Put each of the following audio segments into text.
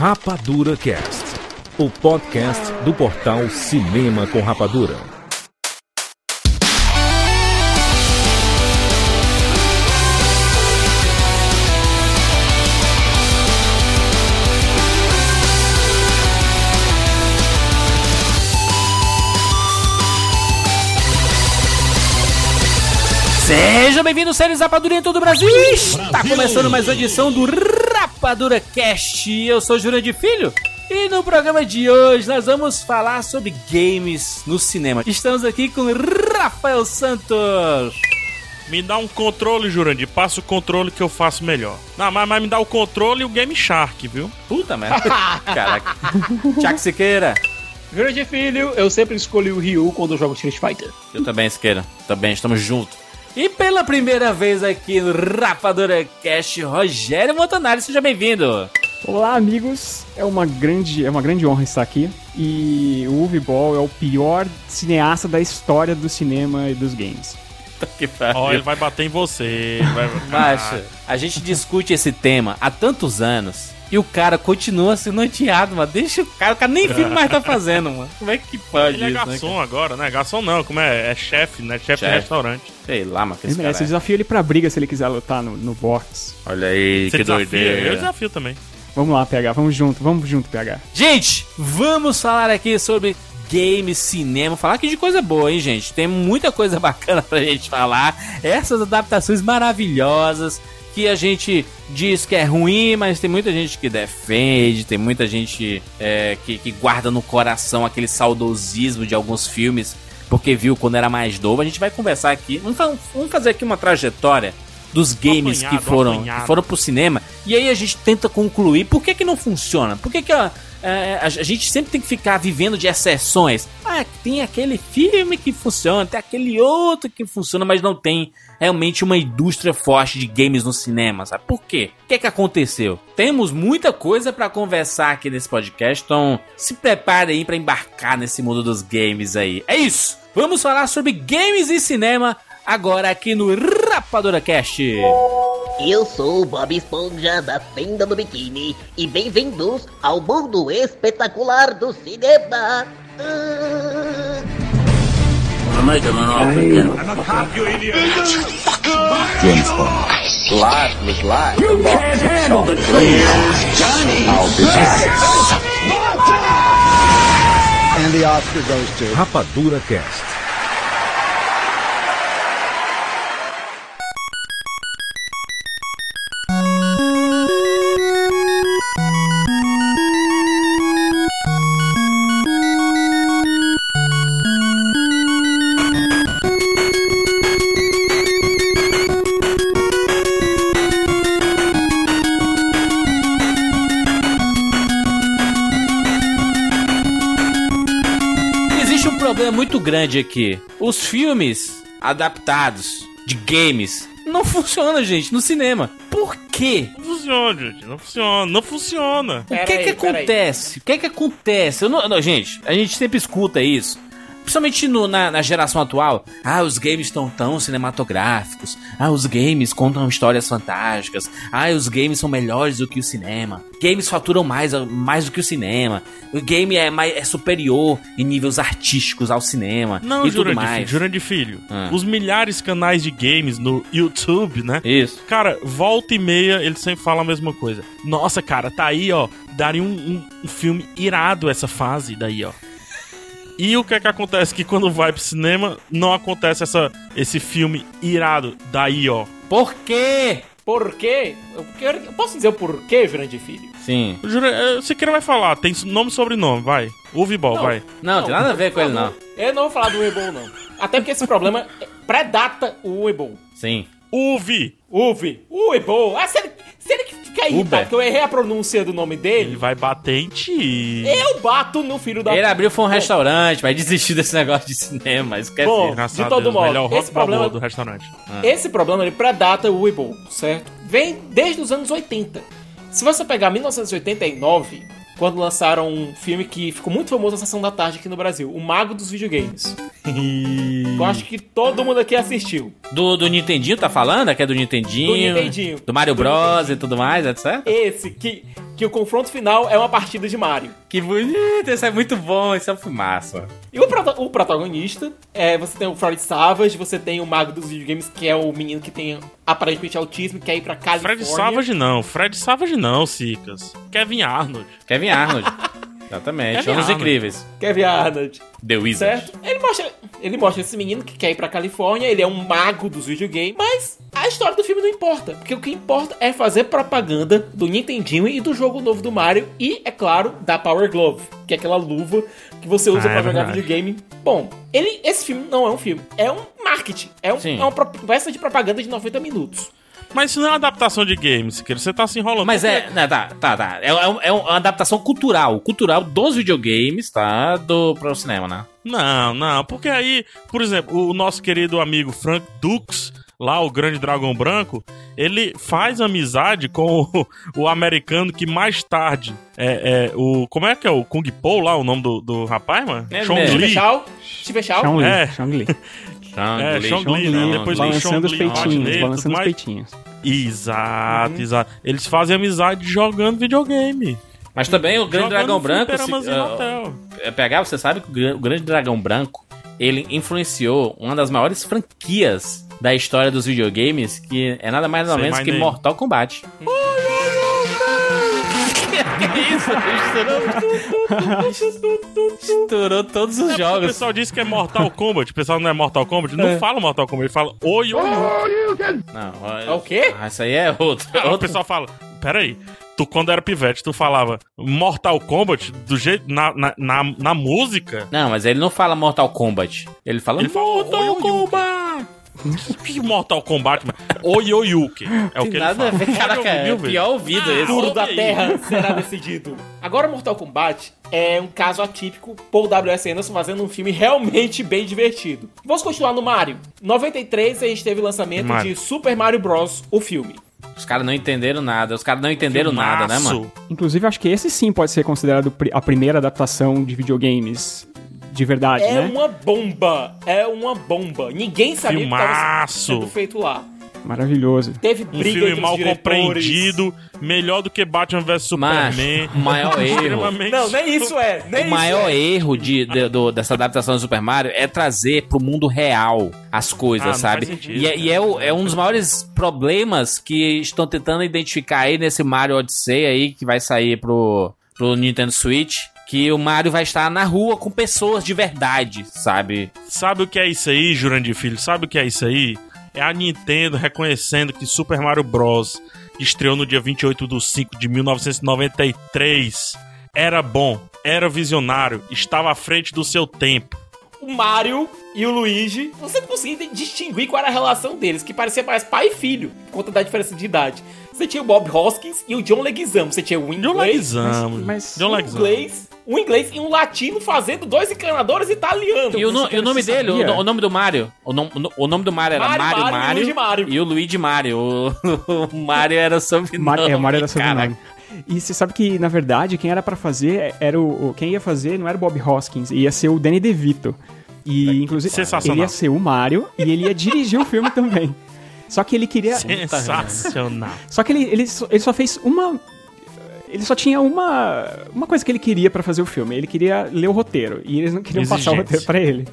Rapadura Cast, o podcast do portal Cinema com Rapadura. Sejam bem-vindos, séries Rapadura em todo o Brasil. Está começando mais uma edição do Rapadura Cast. Eu sou de Filho e no programa de hoje nós vamos falar sobre games no cinema. Estamos aqui com Rafael Santos. Me dá um controle, Jurandir. Passa o controle que eu faço melhor. Não, mas, mas me dá o controle e o Game Shark, viu? Puta merda. Caraca. Tiago Siqueira. Grande filho, eu sempre escolhi o Ryu quando eu jogo Street Fighter. Eu também, Siqueira. Também, estamos juntos. E pela primeira vez aqui no Rapadura Cast, Rogério Montanari, seja bem-vindo. Olá, amigos. É uma grande, é uma grande honra estar aqui. E o Uwe Ball é o pior cineasta da história do cinema e dos games. Que pariu. Ó, ele vai bater em você. Vai... Macho, a gente discute esse tema há tantos anos e o cara continua sendo odiado, mano. Deixa o cara, o cara nem filme mais tá fazendo, mano. Como é que pode Ele é isso, né, garçom agora, né? Garçom não, como é? É chefe, né? Chefe de restaurante. Sei lá, mas que Ele esse merece. cara Eu desafio ele pra briga se ele quiser lutar no, no box. é. Olha aí, Você que desafia? doideira. Eu desafio também. Vamos lá, PH. Vamos junto. Vamos junto, PH. Gente, vamos falar aqui sobre games, cinema, falar aqui de coisa boa, hein, gente? Tem muita coisa bacana pra gente falar. Essas adaptações maravilhosas que a gente diz que é ruim, mas tem muita gente que defende, tem muita gente é, que, que guarda no coração aquele saudosismo de alguns filmes porque viu quando era mais novo. A gente vai conversar aqui, vamos, vamos fazer aqui uma trajetória dos games que apanhado, foram, apanhado. que foram pro cinema e aí a gente tenta concluir por que que não funciona, por que que a, é, a, a gente sempre tem que ficar vivendo de exceções. Ah, tem aquele filme que funciona, tem aquele outro que funciona, mas não tem realmente uma indústria forte de games no cinema, sabe? Por quê? O que é que aconteceu? Temos muita coisa pra conversar aqui nesse podcast, então se prepare aí pra embarcar nesse mundo dos games aí. É isso! Vamos falar sobre games e cinema agora aqui no Rapadura Cast. Eu sou o Bob Esponja da Tenda do Biquíni e bem-vindos ao mundo espetacular do cinema. Ah. Rapadura Cast. Grande aqui. Os filmes adaptados de games não funcionam, gente, no cinema. Por quê? Não funciona, gente. Não funciona. Não funciona. O que Pera que aí. acontece? O que que acontece? Eu não, não, gente, a gente sempre escuta isso. Principalmente no- na, na geração atual. Ah, os games estão tão cinematográficos. Ah, os games contam histórias fantásticas. Ah, os games são melhores do que o cinema. Games faturam mais, mais do que o cinema. O game é, mais, é superior em níveis artísticos ao cinema. Não, e tudo Jurandir mais. Filho. Jurandir Filho. Ah. Os milhares de canais de games no YouTube, né? Isso. Cara, volta e meia eles sempre falam a mesma coisa. Nossa, cara, tá aí, ó. Daria um, um- um filme irado essa fase daí, ó. E o que é que acontece? Que quando vai pro cinema, não acontece essa, esse filme irado daí, ó. Por quê? Por quê? Eu posso dizer o porquê, grande filho? Sim. O Jura- Você queira vai falar, tem nome e sobrenome, vai. Uve ball, Não. vai. Não, tem nada a ver com ele, não. Eu não vou falar do Weebol, não. Até porque esse problema predata o Weebol. Sim. Uve! Uve, o Weebol. Ah, se ele, se ele ficar Uber. irritado que eu errei a pronúncia do nome Ele dele, vai bater em ti. eu bato no filho da Ele abriu foi um Bom, restaurante, vai desistir desse negócio de cinema, esquece. Bom, de todo Deus, modo, melhor esse problema- do restaurante. Esse problema ele predata o Weeble, certo? Vem desde os anos 80. Se você pegar 1989, quando lançaram um filme que ficou muito famoso na sessão da tarde aqui no Brasil, O Mago dos Videogames. Eu acho que todo mundo aqui assistiu. Do, do Nintendinho, tá falando? Que é do Nintendinho. Do Nintendinho. Do Mario Do Bros e tudo mais, etc. Esse que, que o confronto final é uma partida de Mario. Que bonito, isso é muito bom, isso é um filmaço. E o, prota- o protagonista, é, você tem o Fred Savage, você tem o mago dos videogames, que é o menino que tem aparentemente autismo, que quer ir pra Califórnia. Fred Savage não, Fred Savage não, Cicas. Kevin Arnold. Kevin Arnold. Exatamente, Kevin Anos Arnold. Incríveis. Kevin Arnold. The Wizard. Certo? Ele mostra, ele mostra esse menino que quer ir pra Califórnia, ele é um mago dos videogames, mas a história do filme não importa, porque o que importa é fazer propaganda do Nintendinho e do jogo novo do Mario e, é claro, da Power Glove, que é aquela luva que você usa Ah, pra é jogar videogame. Bom, ele, esse filme não é um filme, é um marketing, é, um, é uma peça de propaganda de 90 minutos. Mas isso não é uma adaptação de games, Siqueira. Você tá se enrolando. Mas é, né, tá, tá, tá. É, é é uma adaptação cultural, cultural dos videogames, tá? Do, pro cinema, né? Não, não, porque aí, por exemplo, o nosso querido amigo Frank Dux, lá o grande dragão branco, ele faz amizade com o, o americano que mais tarde é, é o. Como é que é o Kung Po lá, o nome do, do rapaz, mano? É Chong mesmo. Li. Chong Li, É. Chong Li. É, Chong Chong Li, né? Depois balançando os peitinhos, Rodney, balançando os peitinhos. Exato, exato. Eles fazem amizade jogando videogame. Mas também o Grande Jogando Dragão Branco. se- é, pegar, você sabe que o Gran- o Grande Dragão Branco ele influenciou uma das maiores franquias da história dos videogames, que é nada mais nada Say menos que. Mortal Kombat. que isso? Estourou, estourou todos os É porque O jogos. pessoal diz que é Mortal Kombat. O pessoal não é Mortal Kombat. Não fala Mortal Kombat, ele fala oi, oi, oi. Não, É o quê? Ah, isso aí é outro. Aí o outro. pessoal fala, peraí, tu quando era pivete, tu falava Mortal Kombat do jeito, na, na, na, na música? Não, mas ele não fala Mortal Kombat. Ele fala Ele fala Mortal Oi, oi, Kombat. Que Mortal Kombat, mano? Oi, oi, Yuki. É o que Tem ele nada a fala. ver, caraca, é o pior ouvido esse. futuro da. Terra será decidido. Agora, Mortal Kombat é um caso atípico por W.S. Anderson fazendo um filme realmente bem divertido. Vamos continuar no Mario. Em 93 a gente teve o lançamento Mario. de Super Mario Bros. o filme. Os caras não entenderam nada. Os caras não entenderam nada, né, Filmaço. mano? Inclusive, acho que esse sim pode ser considerado a primeira adaptação de videogames de verdade, É né? uma bomba. É uma bomba. Ninguém sabia o que estava Filmaço. sendo feito lá. Maravilhoso. Teve Um briga filme entre mal compreendido, melhor do que Batman vs Mas Superman. o maior erro. Extremamente- Não, nem isso é. Nem O isso maior é. erro de, de- do- dessa adaptação do Super Mario é trazer pro mundo real as coisas, Ah, sabe? sentido, e é, e é o- é um dos maiores problemas que estão tentando identificar aí nesse Mario Odyssey aí, que vai sair pro, pro Nintendo Switch. Que o Mario vai estar na rua com pessoas de verdade, sabe? Sabe o que é isso aí, Jurandir Filho? Sabe o que é isso aí? É a Nintendo reconhecendo que Super Mario Bros. estreou no dia 28 de 5 de 1993 era bom, era visionário, estava à frente do seu tempo. o Mario e o Luigi, você não conseguia distinguir qual era a relação deles, que parecia mais pai e filho, por conta da diferença de idade. Você tinha o Bob Hoskins e o John Leguizamo. Você tinha o John inglês, Leguizamo. mas- John um Leguizamo. Um inglês e um latino fazendo dois encanadores italianos. E o, no- e o nome dele, o, o nome do Mario, o, nom- o nome do Mario era Mario, Mario Mario, Mario, e Luigi Mario. e o Luigi Mario. O, o Mario era sobrenome. Mar é, Mario era sobrenome. E você sabe que, na verdade, quem era pra fazer era o, o- Quem ia fazer não era o Bob Hoskins, ia ser o Danny DeVito. E, inclusive, sensacional. ele ia ser o Mario e ele ia dirigir o filme também. Só que ele queria. Sensacional. Só que ele, ele, só, ele só fez uma. Ele só tinha uma, uma coisa que ele queria pra fazer o filme. Ele queria ler o roteiro. E eles não queriam passar o roteiro pra ele.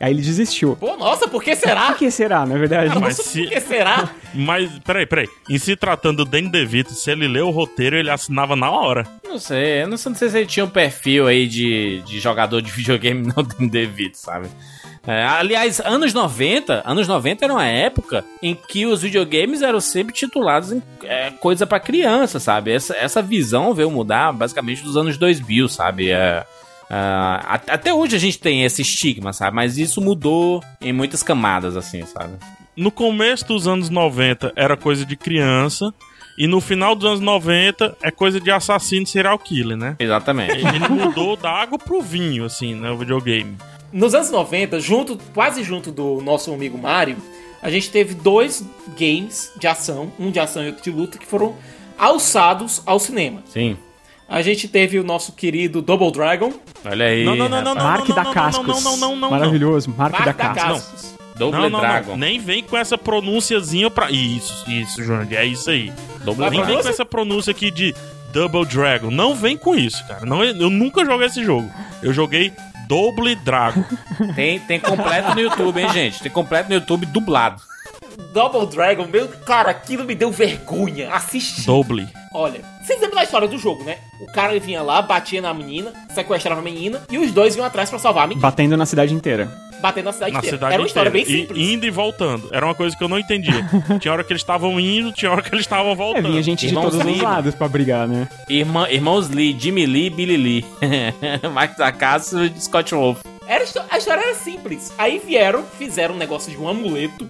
Aí ele desistiu. Pô, nossa, por que será? Por que será, na verdade? mas Nossa, se- por que será? Mas, peraí, peraí. Em se tratando do Danny DeVito, se ele leu o roteiro, ele assinava na hora. Não sei, eu não sei, não sei se ele tinha um perfil aí de, de jogador de videogame não tem devido, sabe? É, aliás, anos 90, anos 90 era uma época em que os videogames eram sempre titulados em é, coisa pra criança, sabe? Essa, essa visão veio mudar basicamente dos anos 2000, sabe? É, a- até hoje a gente tem esse estigma, sabe? Mas isso mudou em muitas camadas, assim, sabe? No começo dos anos 90 era coisa de criança. E no final dos anos 90 é coisa de assassino serial killer, né? Exatamente. Ele mudou da água pro vinho, assim, né? O videogame. Nos anos 90, junto, quase junto do nosso amigo Mario, a gente teve dois games de ação, um de ação e outro de luta, que foram alçados ao cinema. Sim. A gente teve o nosso querido Double Dragon, Olha aí. Não, não, não, não. Mark não, da não, Cascos. não, não, não, não, não. Maravilhoso. Mark, Mark da da Cascos. Cascos. Double Não, não, Dragon. não. Nem vem com essa pronunciazinha pra. Isso, isso, João. É isso aí. Double Nem Dragon. vem com essa pronúncia aqui de Double Dragon. Não vem com isso, cara. Não, eu nunca joguei esse jogo. Eu joguei Double Dragon. Tem, tem completo no YouTube, hein, gente? Tem completo no YouTube dublado. Double Dragon, meu. Cara, aquilo me deu vergonha. Assistir. Double. Olha, vocês lembram da história do jogo, né? O cara vinha lá, batia na menina, sequestrava a menina e os dois iam atrás pra salvar a menina. Batendo na cidade inteira. Batendo na cidade Na inteira. cidade Era uma história inteira. bem E- simples. indo e voltando. Era uma coisa que eu não entendia. tinha hora que eles estavam indo, tinha hora que eles estavam É, voltando. vinha gente de Irmãos todos os Lee. lados pra brigar, né? Irmã, irmãos Lee, Jimmy Lee e Billy Lee. Mike da Casa e Scott Wolf. Era, a história era simples. Aí vieram, fizeram um negócio de um amuleto,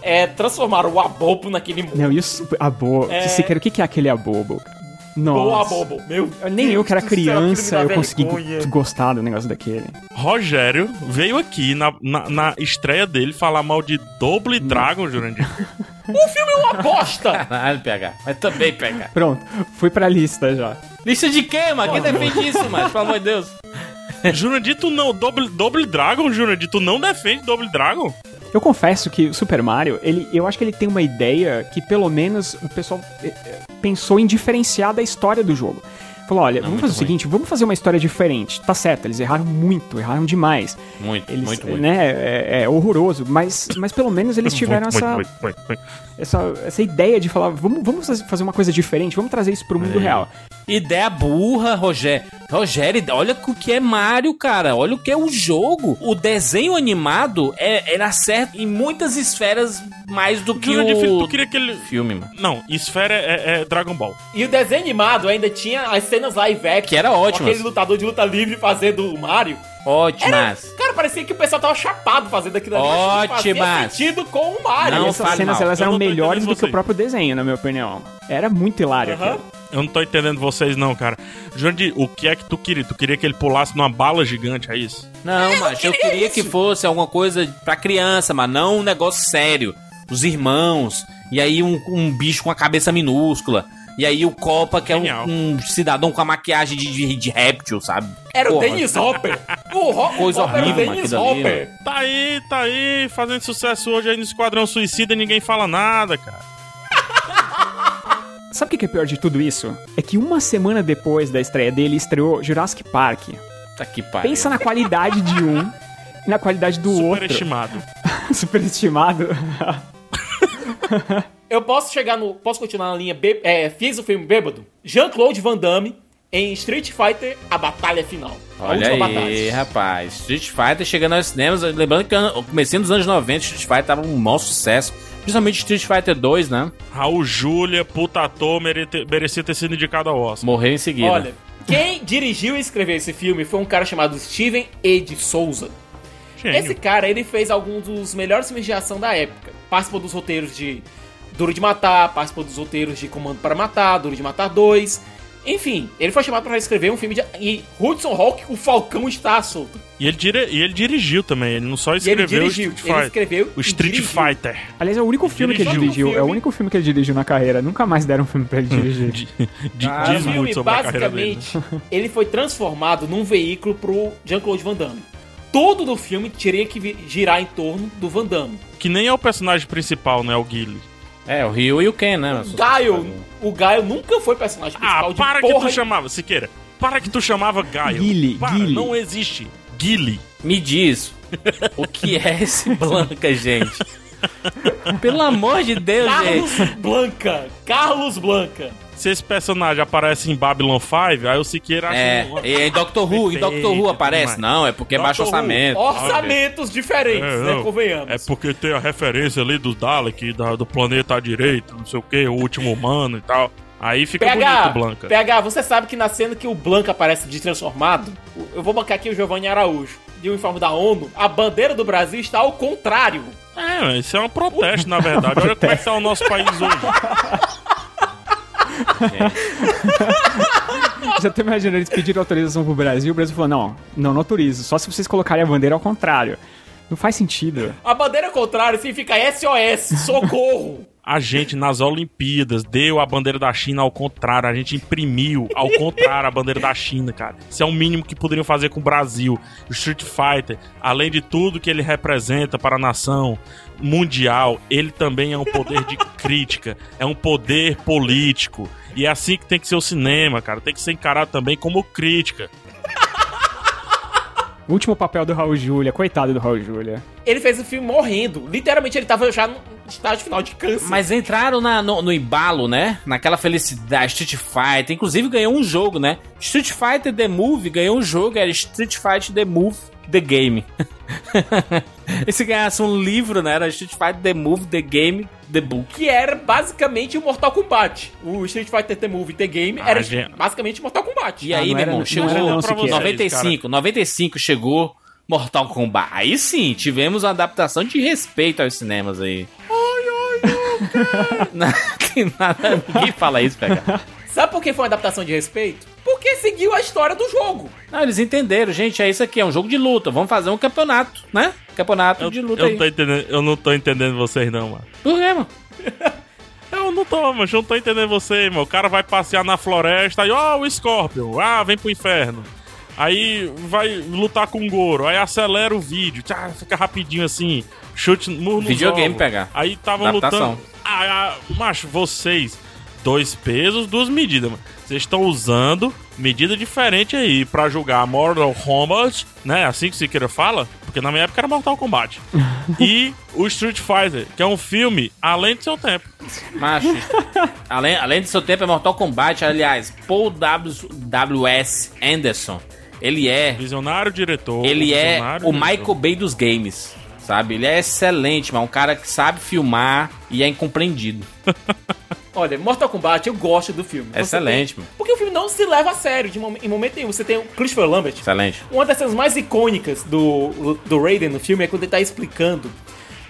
é, transformaram o abobo naquele mundo. Não, e o su- abobo. É. Você quer o que que é aquele abobo? Nossa. Boa abobo. Meu Nem eu que era criança eu consegui vergonha. gostar do negócio daquele. Rogério veio aqui na, na, na estreia dele falar mal de Double Dragon, Jurandir. O filme é uma bosta! Caralho, PH. Mas também, PH. Pronto, fui pra lista já. Lista de quê, mano? Quem defende isso, mano? Pelo amor de Deus. Jurandir, tu não. Double, Double Dragon, Jurandir, tu não defende Double Dragon? Eu confesso que o Super Mario, ele, eu acho que ele tem uma ideia que pelo menos o pessoal eh, eh, pensou em diferenciar da história do jogo. Falou, olha, vamos fazer o seguinte, vamos fazer uma história diferente. Tá certo, eles erraram muito, erraram demais. Muito, Eles, muito, muito. né, é, é horroroso, mas, mas pelo menos eles tiveram Muito, essa, muito, muito, muito. essa, essa ideia de falar, vamos, vamos fazer uma coisa diferente, vamos trazer isso pro mundo real. Ideia burra, Rogério. Rogério, olha o que é Mario, cara. Olha o que é o jogo. O desenho animado é, era certo em muitas esferas mais do que Jurandir, o filho, tu queria que ele. filme, mano. Não, Esfera é, é Dragon Ball. E o desenho animado ainda tinha as cenas live action. Que era ótimas. Aquele lutador de luta livre fazendo o Mario. Era, Ótimas. cara, parecia que o pessoal tava chapado fazendo aquilo ali. Ótimas. sentido com o Mario. Não essas cenas mal. elas Eu eram melhores do que o vocês. próprio desenho, na minha opinião. Era muito hilário Aham. aquilo. Eu não tô entendendo vocês, não, cara. Jurandir, o que é que tu queria? Tu queria que ele pulasse numa bala gigante, é isso? Não, mas eu queria queria que fosse alguma coisa pra criança, mas não um negócio sério. Os irmãos, e aí um, um bicho com a cabeça minúscula. E aí o Copa, que é um, um cidadão com a maquiagem de, de, de réptil, sabe? Era o Porra. Dennis Hopper. O Ho Coisa Hopper era o horrível, Dennis aquilo ali, Hopper. Tá aí, tá aí, fazendo sucesso hoje aí no Esquadrão Suicida e ninguém fala nada, cara. Sabe o que é pior de tudo isso? É que uma semana depois da estreia dele, estreou Jurassic Park. Tá que pariu. Pensa na qualidade de um e na qualidade do outro. Superestimado. Superestimado. Eu posso chegar no. Posso continuar na linha. Bê- É, fiz o filme Bêbado. Jean-Claude Van Damme em Street Fighter A Batalha Final. A Olha última aí, batalha. rapaz. Street Fighter chegando aos cinemas. Lembrando que o comecinho dos anos 90, Street Fighter tava um maior sucesso. Principalmente Street Fighter 2, né? Raul Júlia, puta ator, merete- merecia ter sido indicado ao Oscar. Morreu em seguida. Olha, quem dirigiu e escreveu esse filme foi um cara chamado Steven E. de Souza. Gênio. Esse cara, ele fez alguns dos melhores filmes de ação da época. Participou dos roteiros de Duro de Matar, participou dos roteiros de Comando para Matar, Duro de Matar 2. Enfim, ele foi chamado para escrever um filme de... E Hudson Hawk, o Falcão está solto. E ele, dire- e ele dirigiu também, ele não só E ele escreveu dirigiu, o Street ele Fighter. escreveu o Street. Fighter. Aliás, é o único filme que ele Dirigiu É o único filme que ele dirigiu na carreira. Nunca mais deram um filme pra ele dirigir. De- de- O diz filme, muito sobre a carreira dele. basicamente, ele foi transformado num veículo pro Jean-Claude Van Damme. Todo do filme teria que girar em torno do Van Damme. Que nem é o personagem principal, né? O Guile. É, o Ryu e o Ken, né? O Gaio, o Gaio nunca foi personagem principal Ah, de para que tu chamava, Siqueira. Para que tu chamava Gaio. Guile, Para, Guile. Não existe. Guile. Me diz, o que é esse Blanca, gente? Pelo amor de Deus, Carlos gente. Blanca. Carlos Blanca. Se esse personagem aparece em Babylon 5, aí o Siqueira acha... É, um- e em Doctor Who, em Doctor Who aparece. Não, é porque é baixo Doctor Who. orçamento. Orçamentos diferentes, É, né? não. Convenhamos. É porque tem a referência ali do Dalek, da- do planeta à direita, não sei o que, o último humano e tal. Aí fica PH, bonito, Blanca. PH, você sabe que na cena que o Blanca aparece de transformado, eu vou bancar aqui o Giovanni Araújo, de uniforme da ONU, a bandeira do Brasil está ao contrário. É, isso é um protesto, na verdade. Olha como é que tá o nosso país hoje. Já tô imaginando eles pediram autorização pro Brasil, o Brasil falou, não, não, não autorizo, só se vocês colocarem a bandeira ao contrário. Não faz sentido. A bandeira ao contrário significa SOS, socorro. A gente, nas Olimpíadas, deu a bandeira da China ao contrário. A gente imprimiu ao contrário a bandeira da China, cara. Isso é o mínimo que poderiam fazer com o Brasil. O Street Fighter, além de tudo que ele representa para a nação mundial, ele também é um poder de crítica. É um poder político. E é assim que tem que ser o cinema, cara. Tem que ser encarado também como crítica. Último papel do Raul Júlia, coitado do Raul Júlia. Ele fez o filme morrendo. Literalmente, ele tava já no estágio final de câncer. Mas entraram na- no, no embalo, né? Naquela felicidade, Street Fighter. Inclusive ganhou um jogo, né? Street Fighter The Movie ganhou um jogo, era Street Fighter The Move The Game. e se ganhasse um livro, né? Era Street Fighter The Move The Game The Book. que era basicamente o Mortal Kombat. O Street Fighter The Movie The Game Ah, era gente. basicamente Mortal Kombat. E aí, não meu irmão, não chegou era não pra sequer. 95, 95 chegou Mortal Kombat. Aí sim, tivemos uma adaptação de respeito aos cinemas aí. Não tem nada, ninguém fala isso, pega. Sabe por que foi uma adaptação de respeito? Porque seguiu a história do jogo. Não, eles entenderam, gente, é isso aqui, é um jogo de luta, vamos fazer um campeonato, né? Campeonato Eu, de luta eu, aí. tô entendendo, eu não tô entendendo vocês, não, mano. Por quê, mano? Eu não tô, mas eu não tô entendendo você, irmão. O cara vai passear na floresta e, ó, o Scorpion, ah, vem pro inferno. Aí vai lutar com o Goro, aí acelera o vídeo, tchá, fica rapidinho assim, chute murro no Videogame pegar. Aí estavam Adaptação. lutando. Ah, ah, macho, vocês, dois pesos, duas medidas, mano. Vocês estão usando medida diferente aí pra julgar Mortal Kombat, né? Assim que se queira fala, porque na minha época era Mortal Kombat. e o Street Fighter, que é um filme além do seu tempo. Macho, além, além do seu tempo é Mortal Kombat, aliás, Paul W. W.S. Anderson, ele é Visionário diretor. Ele é o diretor. Michael Bay dos games, sabe? Ele é excelente, mas um cara que sabe filmar e é incompreendido. Olha, Mortal Kombat, eu gosto do filme. Excelente, tem- mano. Porque o filme não se leva a sério de mom- em momento nenhum. Você tem o Christopher Lambert. Excelente. Uma das cenas mais icônicas do, do Raiden no filme é quando ele tá explicando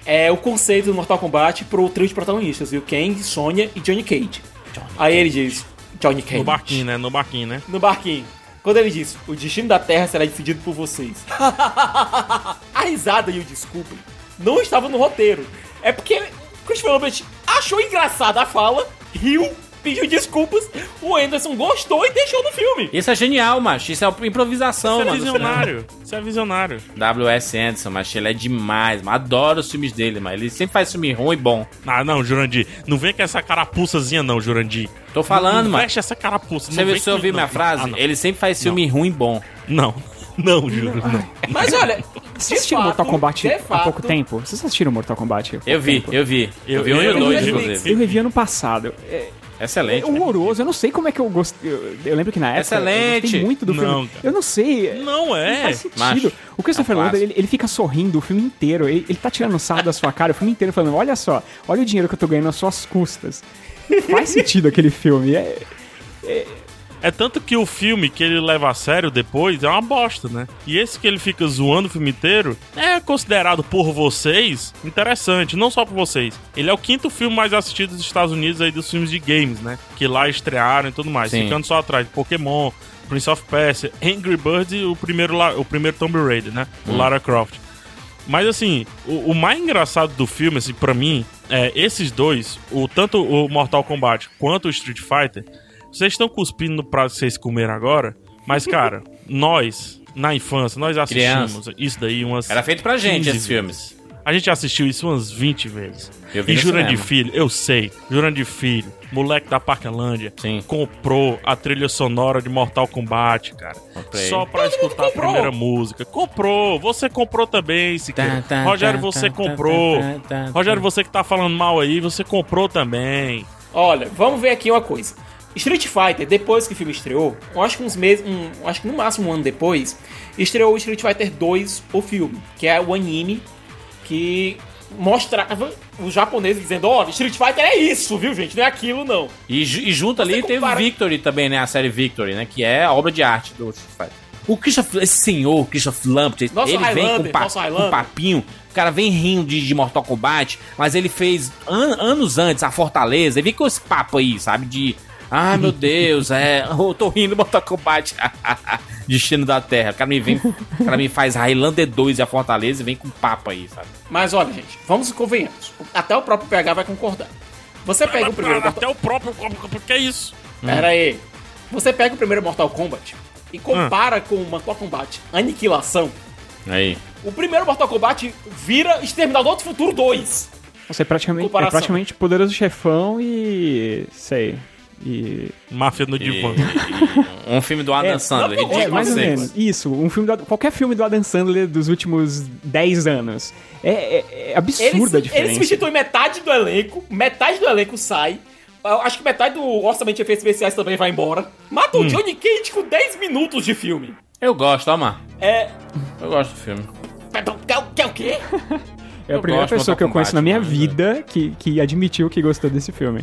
é, o conceito do Mortal Kombat pro trio de protagonistas, viu? Kang, Sonya e Johnny Cage. Aí ele diz, Johnny Cage. No barquinho, né? No barquinho, né? No barquinho. Quando ele diz, o destino da Terra será decidido por vocês. a risada e o desculpe não estavam no roteiro. É porque Christopher Lambert achou engraçada a fala, riu, pediu desculpas, o Anderson gostou e deixou no filme. Isso é genial, macho. Isso é improvisação, Isso é mano. visionário. Isso é visionário. W.S. Anderson, macho, ele é demais, mano. Adoro os filmes dele, mano. Ele sempre faz filme ruim e bom. Ah, não, Jurandir. Não vem com essa carapuçazinha, não, Jurandir. Tô falando, não mano. Fecha essa carapuça. Você não você ouviu não. minha frase? Ah, não. Ele sempre faz filme ruim e bom. Não. Não, Júlio, não. Mas olha, Vocês assistiram fato, Mortal Kombat há fato, pouco tempo? Vocês assistiram Mortal Kombat? Eu vi, tempo? eu vi. Eu, Eu vi um e dois, inclusive. Eu revi ano passado. É, Excelente. é horroroso. Eu não sei como é que eu gostei. Eu, eu lembro que na época eu Excelente. gostei muito do Não, filme. cara. Eu não sei. Não Não é. faz sentido. Macho, o Christopher é clássico. ele, ele fica sorrindo o filme inteiro. Ele, ele tá tirando sarro da sua cara o filme inteiro, falando: Olha só, olha o dinheiro que eu tô ganhando às suas custas. Faz sentido aquele filme. É, É tanto que o filme que ele leva a sério depois é uma bosta, né? E esse que ele fica zoando o filme inteiro é considerado por vocês interessante, não só por vocês. Ele é o quinto filme mais assistido dos Estados Unidos aí dos filmes de games, né? Que lá estrearam e tudo mais. Sim. Ficando só atrás de Pokémon, Prince of Persia, Angry Birds e o primeiro, o primeiro Tomb Raider, né? O Lara Croft. Mas assim, o, o mais engraçado do filme, assim, pra mim, é esses dois, o, tanto o Mortal Kombat quanto o Street Fighter, vocês estão cuspindo no prato que vocês comeram agora, mas, cara, nós, na infância, nós assistimos isso daí umas. Era feito pra gente 15 esses vezes. filmes. A gente assistiu isso umas 20 vezes. Eu vi e Jurandir cinema. Filho, eu sei, Jurandir Filho, moleque da Parquelândia, Sim. comprou a trilha sonora de Mortal Kombat, cara. Comprei. Só pra escutar a comprou. primeira música. Comprou, você comprou também, Siqueira. Tá, tá, Rogério, tá, você tá, comprou. tá, tá, tá, Rogério, tá. você que tá falando mal aí, você comprou também. Olha, vamos ver aqui uma coisa. Street Fighter, depois que o filme estreou, acho que uns meses, um, acho que no máximo um ano depois, estreou o Street Fighter 2, o filme, que é o anime que mostrava os japoneses dizendo, olha, Street Fighter é isso, viu, gente? Não é aquilo, não. E, e junto ali Você teve compara- Victory também, né? A série Victory, né? Que é a obra de arte do Street Fighter. O Christopher, esse senhor, Christopher Lambert, Nosso ele vem com, Highlander, pa- com Highlander. papinho, o cara vem rindo de, de Mortal Kombat, mas ele fez an- anos antes a Fortaleza, ele vem com esse papo aí, sabe? De, ah, meu Deus, é, eu tô rindo Mortal Kombat, Destino da Terra. O cara me vem, o cara me faz Highlander 2 e a Fortaleza e vem com papo aí, sabe? Mas olha, gente, vamos e convenhamos. Até o próprio PH vai concordar. Você pega o primeiro Mortal... Até o próprio. Que é isso? Pera aí. Você pega o primeiro Mortal Kombat e compara com o Mortal Kombat Aniquilação. Aí. O primeiro Mortal Kombat vira Exterminador do Futuro 2. Você é praticamente, é praticamente poderoso chefão e. sei. E. Máfia no divã. Um filme do Adam É, Sandler. não, É, mais ou 2006. menos. Isso, um filme do, qualquer filme do Adam Sandler dos últimos 10 anos. É, é- é absurda a diferença. substituem metade do elenco, metade do elenco sai. Acho que metade do orçamento de efeitos especiais também vai embora. Mata o Johnny Cage com 10 minutos de filme. Eu gosto, ó, mano. É. Eu gosto do filme. Quer, quer o quê? É a primeira pessoa que eu conheço na minha vida que, que admitiu que gostou desse filme.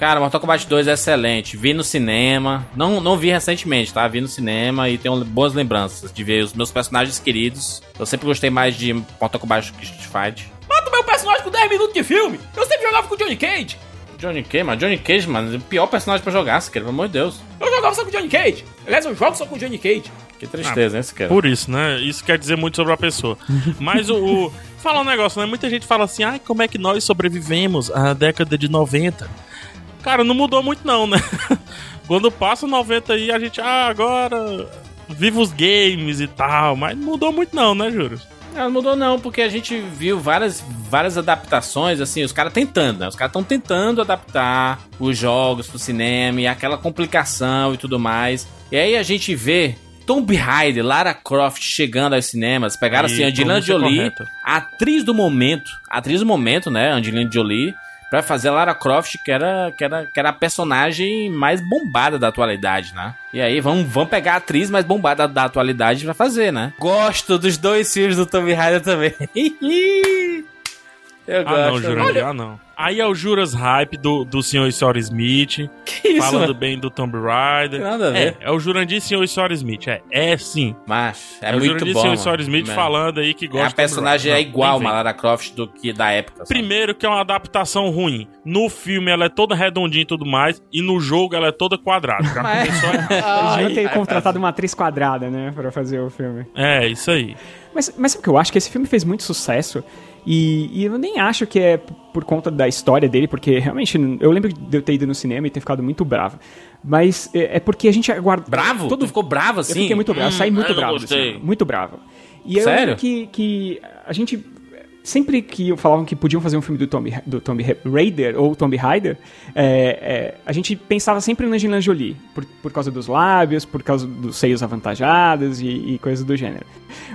Cara, Mortal Kombat 2 é excelente. Vi no cinema. Não, não vi recentemente, tá? Vi no cinema e tenho boas lembranças de ver os meus personagens queridos. Eu sempre gostei mais de Mortal Kombat que Street Fight. Mata o meu personagem com 10 minutos de filme. Eu sempre jogava com o Johnny Cage. Johnny Cage, mano. Johnny Cage, mano, é o pior personagem pra jogar, se quer, pelo amor de Deus. Eu jogava só com o Johnny Cage. Aliás, eu jogo só com o Johnny Cage. Que tristeza, hein, se quer. Por isso, né? Isso quer dizer muito sobre a pessoa. Mas o. o fala um negócio, né? Muita gente fala assim, ai, como é que nós sobrevivemos à década de 90? Cara, não mudou muito não, né? Quando passa 90 aí, a gente, ah, agora. Viva os games e tal, mas não mudou muito não, né, Juros? Não, não mudou não, porque a gente viu várias, várias adaptações, assim, os caras tentando, né? Os caras estão tentando adaptar os jogos pro cinema e aquela complicação e tudo mais. E aí a gente vê Tomb Raider, Lara Croft chegando aos cinemas, pegaram assim, E Angelina pronúncia Jolie, atriz do momento, atriz do momento, né, Angelina Jolie, pra fazer a Lara Croft, que era, que era, que era a personagem mais bombada da atualidade, né? E aí vamos, vamos pegar a atriz mais bombada da atualidade pra fazer, né? Gosto dos dois filmes do Tomb Raider também. Eu Ah, gosto. não, Jurandir, ah, não. Aí é o Juras Hype do, do Sr. e Sr. Smith, Que isso, falando mano? bem do Tomb Raider. Nada a ver. É, é o Jurandir Sr. e Sr. Smith, é, é sim. Mas é, É, o muito Jurandir bom. Sr. e Sr. mano. Smith Man. falando aí que gosta É, a personagem é igual nem a vem. Lara Croft do que da época. sabe? Primeiro que é uma adaptação ruim. No filme ela é toda redondinha e tudo mais, e no jogo ela é toda quadrada. Já Mas- começou errado. Eles deviam ter contratado uma atriz quadrada, né, pra fazer o filme. É, isso aí. Mas, mas sabe o que eu acho? Que esse filme fez muito sucesso. E, e eu nem acho que é por conta da história dele, porque realmente eu lembro de eu ter ido no cinema e ter ficado muito bravo. Mas é, é porque a gente aguarda. Bravo? Todo... Tu ficou bravo assim? Eu fiquei muito bravo, eu saí Hum, muito eu bravo. muito bravo. E eu Sério? lembro que, que a gente. Sempre que falavam que podiam fazer um filme do Tomb, do Tomb Raider ou Tomb Raider, é, é, a gente pensava sempre na Angelina Jolie, por, por causa dos lábios, por causa dos seios avantajados e, e coisas do gênero.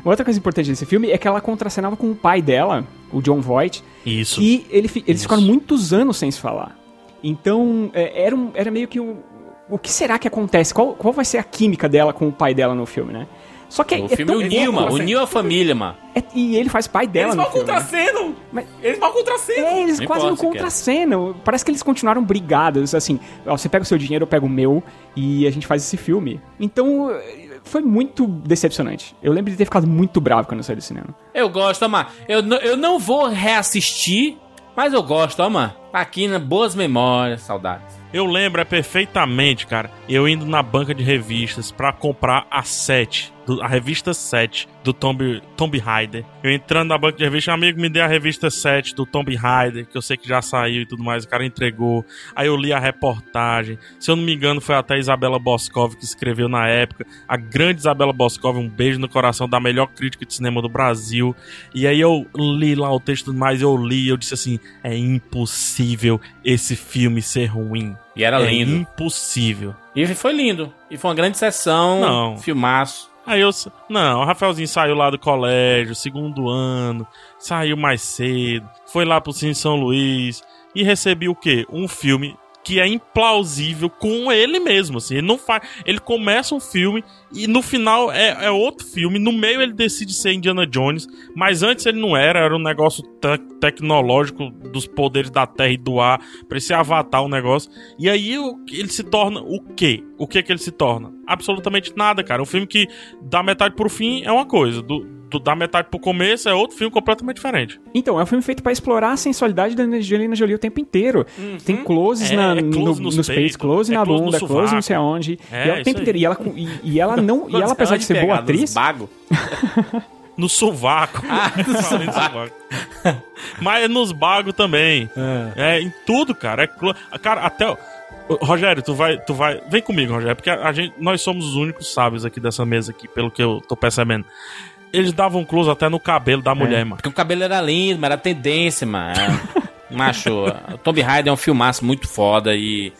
Uma outra coisa importante desse filme é que ela contracenava com o pai dela, o John Voight, Isso. e ele, eles Isso. ficaram muitos anos sem se falar. Então, é, era, um- era meio que um. O que será que acontece? Qual, qual vai ser a química dela com o pai dela no filme, né? Só que O é, filme tão uniu, mano. Uniu a família, mano. é- e ele faz pai dela Eles mal filme. né? contracenam. Mas- Eles mal contracenam. É, eles Não quase não importa, contracenam. Parece que eles continuaram brigados, assim. ó, você pega o seu dinheiro, eu pego o meu, e a gente faz esse filme. Então, foi muito decepcionante. Eu lembro de ter ficado muito bravo quando eu saí do cinema. Eu gosto, ó, mano. Eu, eu não vou reassistir, mas eu gosto, ó, mano. Aqui, né? Boas memórias, saudades. Eu lembro é perfeitamente, cara, eu indo na banca de revistas pra comprar a 7, do- a revista 7 do Tomb, Tomb Raider. Eu entrando na banca de revista, um amigo me deu a revista 7 do Tomb Raider, que eu sei que já saiu e tudo mais, o cara entregou. Aí eu li a reportagem. Se eu não me engano, foi até a Isabela Boscov que escreveu na época. A grande Isabela Boscov, um beijo no coração da melhor crítica de cinema do Brasil. E aí eu li lá o texto e mais, eu li, eu disse assim: é impossível esse filme ser ruim. E era é lindo. impossível. E foi lindo. E foi uma grande sessão. Não. Filmaço. Aí eu. Não, o Rafaelzinho saiu lá do colégio, segundo ano, saiu mais cedo, foi lá pro Cine São Luís e recebi o quê? Um filme que é implausível com ele mesmo, assim. Ele não faz. Ele começa um filme e no final é, é outro filme. No meio ele decide ser Indiana Jones, mas antes ele não era, era um negócio te- tecnológico dos poderes da terra e do ar, pra esse avatar o negócio. E aí ele se torna o quê? O que que ele se torna? Absolutamente nada, cara. Um filme que da metade pro fim é uma coisa, do, do- da metade pro começo é outro filme completamente diferente. Então, é um filme feito pra explorar a sensualidade da Angelina Jolie o tempo inteiro. Tem closes É, na, é close no- nos nos peitos, close é na close no bunda, close não sei aonde. É, e ela o tempo aí. inteiro. E ela, e, e ela não. e ela, apesar de ser boa atriz. Bago. No sovaco. Ah, no sovaco. Mas é nos bagos também. É. em tudo, cara. É clo- Cara, até. Rogério, tu vai, tu vai. Vem comigo, Rogério, porque a gente, nós somos os únicos sábios aqui dessa mesa aqui, pelo que eu tô percebendo. Eles davam close até no cabelo da mulher, mano. Porque o cabelo era lindo, mas era tendência, mano. Macho, o Tomb Raider é um filmaço muito foda e.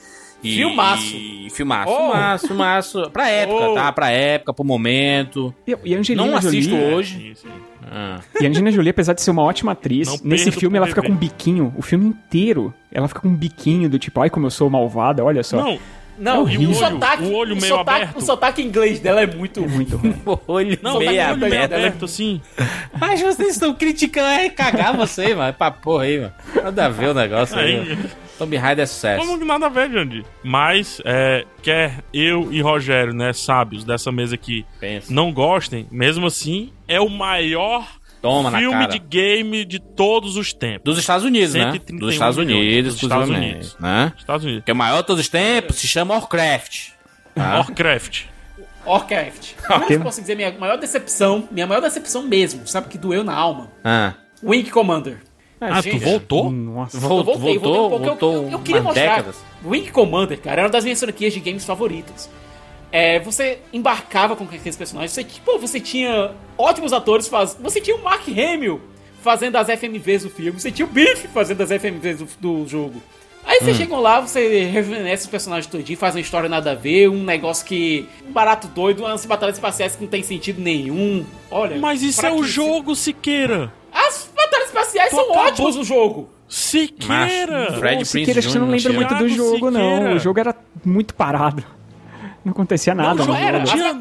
e Filmaço. E, filmaço, Oh. filmaço, filmaço. Pra época, Oh. tá? Pra época, pro momento. E, e a Angelina Não assisto Jolie, hoje. Isso. Ah. E a Angelina Jolie, apesar de ser uma ótima atriz, Não nesse filme ela fica com um biquinho. O filme inteiro, ela fica com um biquinho do tipo, ai como eu sou malvada, olha só. Não, Não, É e o sotaque, O olho o meio sotaque, aberto. O sotaque inglês dela é muito É muito ruim. Olho não, meio olho meio aberto. aberto assim. Mas vocês estão criticando, é cagar você, mano. Pra porra aí, mano. Nada a ver o negócio aí. Aí, mano. Tomb Raider é sucesso. Como que nada a ver, Jandir? Mas, é, quer eu e Rogério, né, sábios dessa mesa aqui, Pensa. não gostem, mesmo assim, é o maior Toma na filme cara. de game de todos os tempos. Dos Estados Unidos, né? 131 Dos Estados. Unidos, Dos Estados Unidos. Né? Estados Unidos. Que é o maior de todos os tempos, se chama Warcraft. Tá? Warcraft. Warcraft. Mas posso dizer minha maior decepção, minha maior decepção mesmo, sabe que doeu na alma? Ah. Wing Commander. Ah, tu gente, voltou? Nossa. Eu Voltou, voltei, voltei um voltou, pouco. Eu- voltou eu, eu queria mostrar. décadas. Wing Commander, cara, era uma das minhas franquias de games favoritas. É, você embarcava com aqueles personagens, você, pô, você tinha ótimos atores, faz... você tinha o Mark Hamill fazendo as FMVs do filme, você tinha o Biff fazendo as FMVs do, do jogo. Aí Hum. você chegam lá, você rejuvenesce os personagens todinho, faz uma história nada a ver, um negócio que. um barato doido, umas batalhas espaciais que não tem sentido nenhum. Olha. Mas isso é o jogo, Siqueira. As batalhas espaciais Tu são ótimas no jogo. Siqueira. Fred Ô, Siqueira, acho que você não lembra Jr. muito do jogo, não. Siqueira. O jogo era muito parado. Não acontecia nada não no era. Tinha...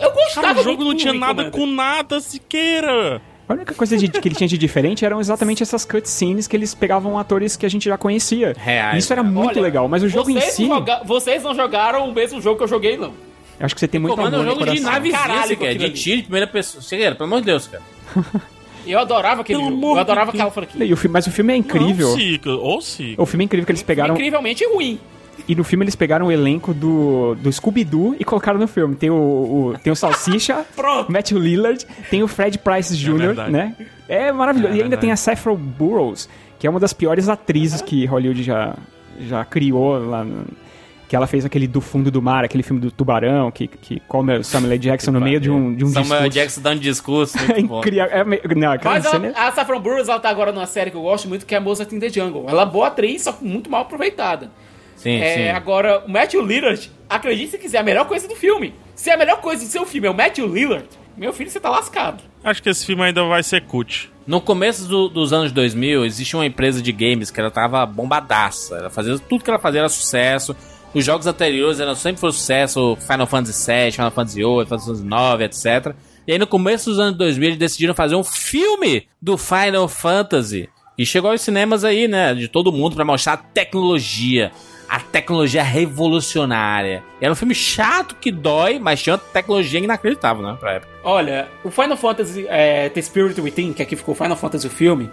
Eu gostava Cara, o jogo não tinha nada com nada, Siqueira. A única coisa de- que ele tinha de diferente eram exatamente essas cutscenes que eles pegavam atores que a gente já conhecia. Reais, Isso era né? muito Olha, legal, mas o jogo em si, não joga- Vocês não jogaram o mesmo jogo que eu joguei, não. eu acho que você tem muito Comando é um amor no jogo de navezinha, Caralho, aquilo de tiro de primeira pessoa. Siqueira, pelo amor de Deus, cara. Eu adorava aquele Pelo jogo. Eu adorava aquela franquia. E o fi- mas o filme é incrível. Não, Sica. Ô, Sica. O filme é incrível que eles pegaram. Incrivelmente ruim. E no filme eles pegaram o elenco do, do Scooby-Doo e colocaram no filme. Tem o, o- tem o Salsicha. Matthew Lillard, tem o Fred Price Jr., verdade. né? É maravilhoso. É e ainda tem a Saffron Burrows, que é uma das piores atrizes que Hollywood já, já criou lá no- Que ela fez aquele do fundo do mar, aquele filme do tubarão, que, que come o Samuel L. Jackson no meio de um, de um Samuel discurso. Jackson dando discurso. É Muito bom. incrível. É, não, Mas ela, a Saffron Burrows, ela tá agora numa série que eu gosto muito, que é Mozart in the Jungle. Ela é boa atriz, só que muito mal aproveitada. Sim, É, sim. agora, o Matthew Lillard, acredite se quiser, é a melhor coisa do filme. Se a melhor coisa do seu filme é o Matthew Lillard, meu filho, você tá lascado. Acho que esse filme ainda vai ser cut. No começo do- dos anos 2000, existia uma empresa de games que ela tava bombadaça. Ela fazia tudo que ela fazia era sucesso. Os jogos anteriores eram sempre foi sucesso, Final Fantasy VII, Final Fantasy VIII, Final Fantasy IX, etc. E aí no começo dos anos 2000 eles decidiram fazer um filme do Final Fantasy. E chegou aos cinemas aí, né, de todo mundo pra mostrar a tecnologia. A tecnologia revolucionária. Era um filme chato que dói, mas tinha uma tecnologia inacreditável, né, pra época. Olha, o Final Fantasy é, The Spirit Within, que aqui ficou Final Fantasy o filme,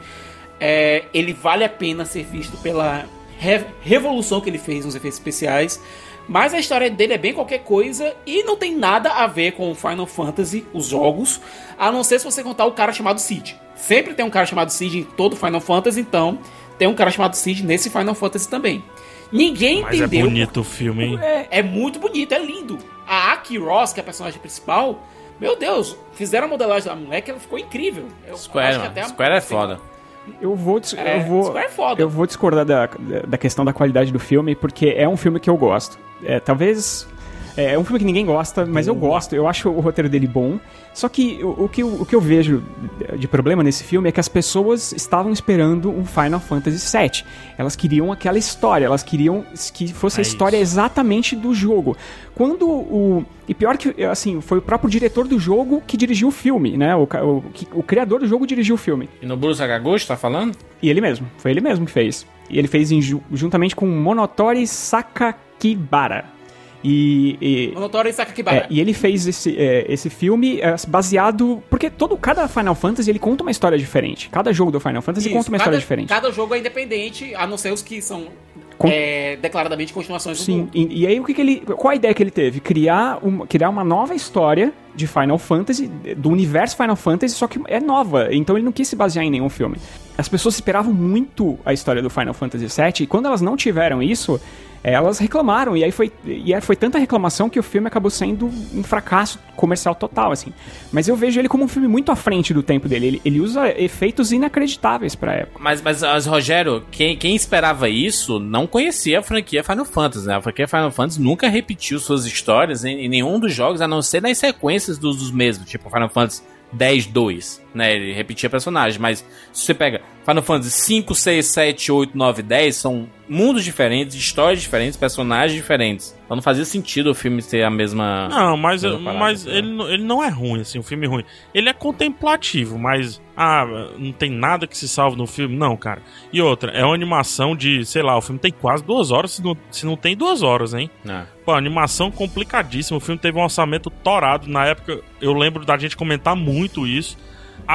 é, ele vale a pena ser visto pela re- revolução que ele fez nos efeitos especiais. Mas a história dele é bem qualquer coisa e não tem nada a ver com o Final Fantasy, os jogos, a não ser se você contar o cara chamado Cid. Sempre tem um cara chamado Cid em todo Final Fantasy, então tem um cara chamado Cid nesse Final Fantasy também. Ninguém Mas é entendeu bonito o filme, hein? é, é muito bonito, é lindo. A Aki Ross, que é a personagem principal, meu Deus, fizeram a modelagem da moleque, ela ficou incrível. Eu Square, acho que mano. até a- Square é foda. Eu vou, É, eu vou, é eu vou discordar da, da- questão da qualidade do filme, porque é um filme que eu gosto. É, talvez. É, é um filme que ninguém gosta, mas eu gosto, eu acho o roteiro dele bom. Só que o, o que, eu- o que eu vejo de problema nesse filme é que as pessoas estavam esperando um Final Fantasy VII. Elas queriam aquela história, elas queriam que fosse a É história isso. exatamente do jogo. Quando o. E pior que, assim, foi o próprio diretor do jogo que dirigiu o filme, né? O, o, o criador do jogo dirigiu o filme. E no Bruce Sakaguchi, tá falando? E ele mesmo, foi ele mesmo que fez. E ele fez em ju- juntamente com Monotori Sakakibara. E, e, Monotório e Sakakibara. é, e ele fez esse, é, esse filme é, baseado. Porque todo, cada Final Fantasy ele conta uma história diferente. Cada jogo do Final Fantasy Isso, conta uma cada, história diferente. Cada jogo é independente, a não ser os que são Com- é, declaradamente continuações do Sim, e, e aí o que, que ele. Qual a ideia que ele teve? Criar uma, criar uma nova história de Final Fantasy, do universo Final Fantasy, só que é nova. Então ele não quis se basear em nenhum filme. As pessoas esperavam muito a história do Final Fantasy VII, e quando elas não tiveram isso, elas reclamaram. E aí foi, e aí foi tanta reclamação que o filme acabou sendo um fracasso comercial total, assim. Mas eu vejo ele como um filme muito à frente do tempo dele. Ele, ele usa efeitos inacreditáveis pra época. Mas, mas, mas, Rogério, quem, quem esperava isso não conhecia a franquia Final Fantasy, né? A franquia Final Fantasy nunca repetiu suas histórias em, em nenhum dos jogos, a não ser nas sequências dos, dos mesmos, tipo Final Fantasy 10, 2, né? Ele repetia personagens, mas se você pega Final Fantasy 5, 6, 7, 8, 9, 10, são mundos diferentes, histórias diferentes, personagens diferentes. Então não fazia sentido o filme ter a mesma. Não, mas, Mesma parada, mas entendeu? ele, não- ele não é ruim, assim, um filme ruim. Ele é contemplativo, mas. Ah, não tem nada que se salve no filme. Não, cara. E outra, é uma animação de, sei lá, o filme tem quase duas horas, se não, se não tem duas horas, hein? Ah. Pô, animação complicadíssima. O filme teve um orçamento torado. Na época, eu lembro da gente comentar muito isso.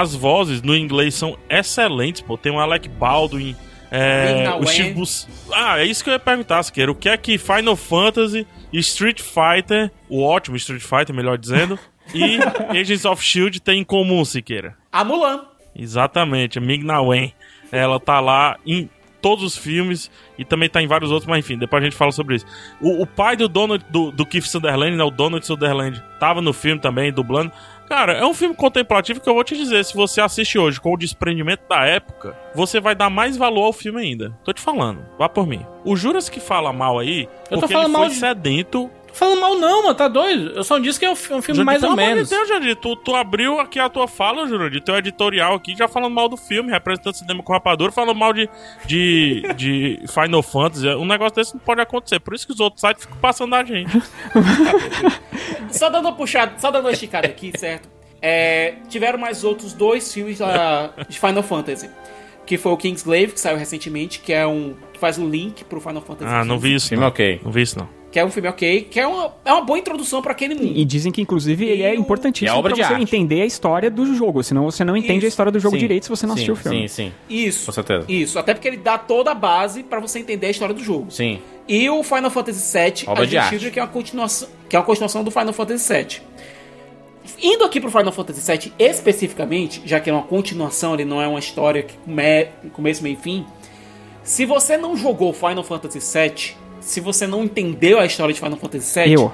As vozes no inglês são excelentes, pô. Tem o Alec Baldwin, é, o. Steve Bus... Ah, é isso que eu ia perguntar, Siqueira. O que é que Final Fantasy e Street Fighter, o ótimo Street Fighter, melhor dizendo, e Agents of S.H.I.E.L.D. tem em comum, Siqueira? A Mulan. Exatamente, a Ming-Na Wen. Ela tá lá em todos os filmes e também tá em vários outros, mas enfim, depois a gente fala sobre isso. O, o pai do Donald, do, do Keith Sutherland, né, o Donald Sutherland, tava no filme também, dublando. Cara, é um filme contemplativo que eu vou te dizer, se você assiste hoje com o desprendimento da época, você vai dar mais valor ao filme ainda. Tô te falando, vá por mim. O Juras que fala mal aí, Eu tô porque falando ele foi mal de- sedento Tô falando mal não, mano, tá doido? Eu só disse que é um, fi- um filme Jurandir, mais ou pelo amor menos. De Deus, tu, tu abriu aqui a tua fala, Jurandir, teu editorial aqui, já falando mal do filme, representante do cinema com rapadura, falando mal de, de, de Final Fantasy. Um negócio desse não pode acontecer. Por isso que os outros sites ficam passando a gente. Só dando uma puxada, só dando uma esticada aqui, certo? É, tiveram mais outros dois filmes ah, de Final Fantasy. Que foi o Kingsglaive, que saiu recentemente, que é um. que faz um link pro Final Fantasy Ah, não vi isso. Filme Não. ok. não vi isso, não. Que é um filme ok, que é uma, é uma boa introdução pra aquele mundo. E dizem que, inclusive, ele é E importantíssimo e a obra pra de você arte. entender a história do jogo. Senão você não entende Isso. a história do jogo Sim, direito se você não sim, assistiu o filme. Sim, sim, Isso. com certeza. Isso, até porque ele dá toda a base pra você entender a história do jogo. Sim. E o Final Fantasy VII, Obra a de arte. Que é uma continuação, que é uma continuação do Final Fantasy VII. Indo aqui pro Final Fantasy VII especificamente, já que é uma continuação, ele não é uma história que come, começo, meio e fim. Se você não jogou Final Fantasy VII, se você não entendeu a história de Final Fantasy VII, Eu.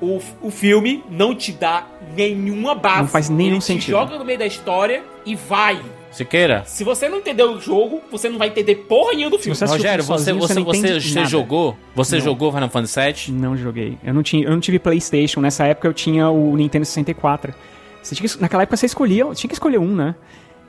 o, o filme não te dá nenhuma base. Não faz nenhum ele te sentido. joga no meio da história e vai. Siqueira, Se você não entendeu o jogo, você não vai entender porra nenhuma do filme. você Rogério, você, sozinho, você, você não você, jogou? Você Não. jogou Final Fantasy VII? Não joguei. Eu não, tinha, eu não tive Playstation. Nessa época eu tinha o Nintendo 64. Você tinha que- naquela época você escolhia, tinha que escolher um, né?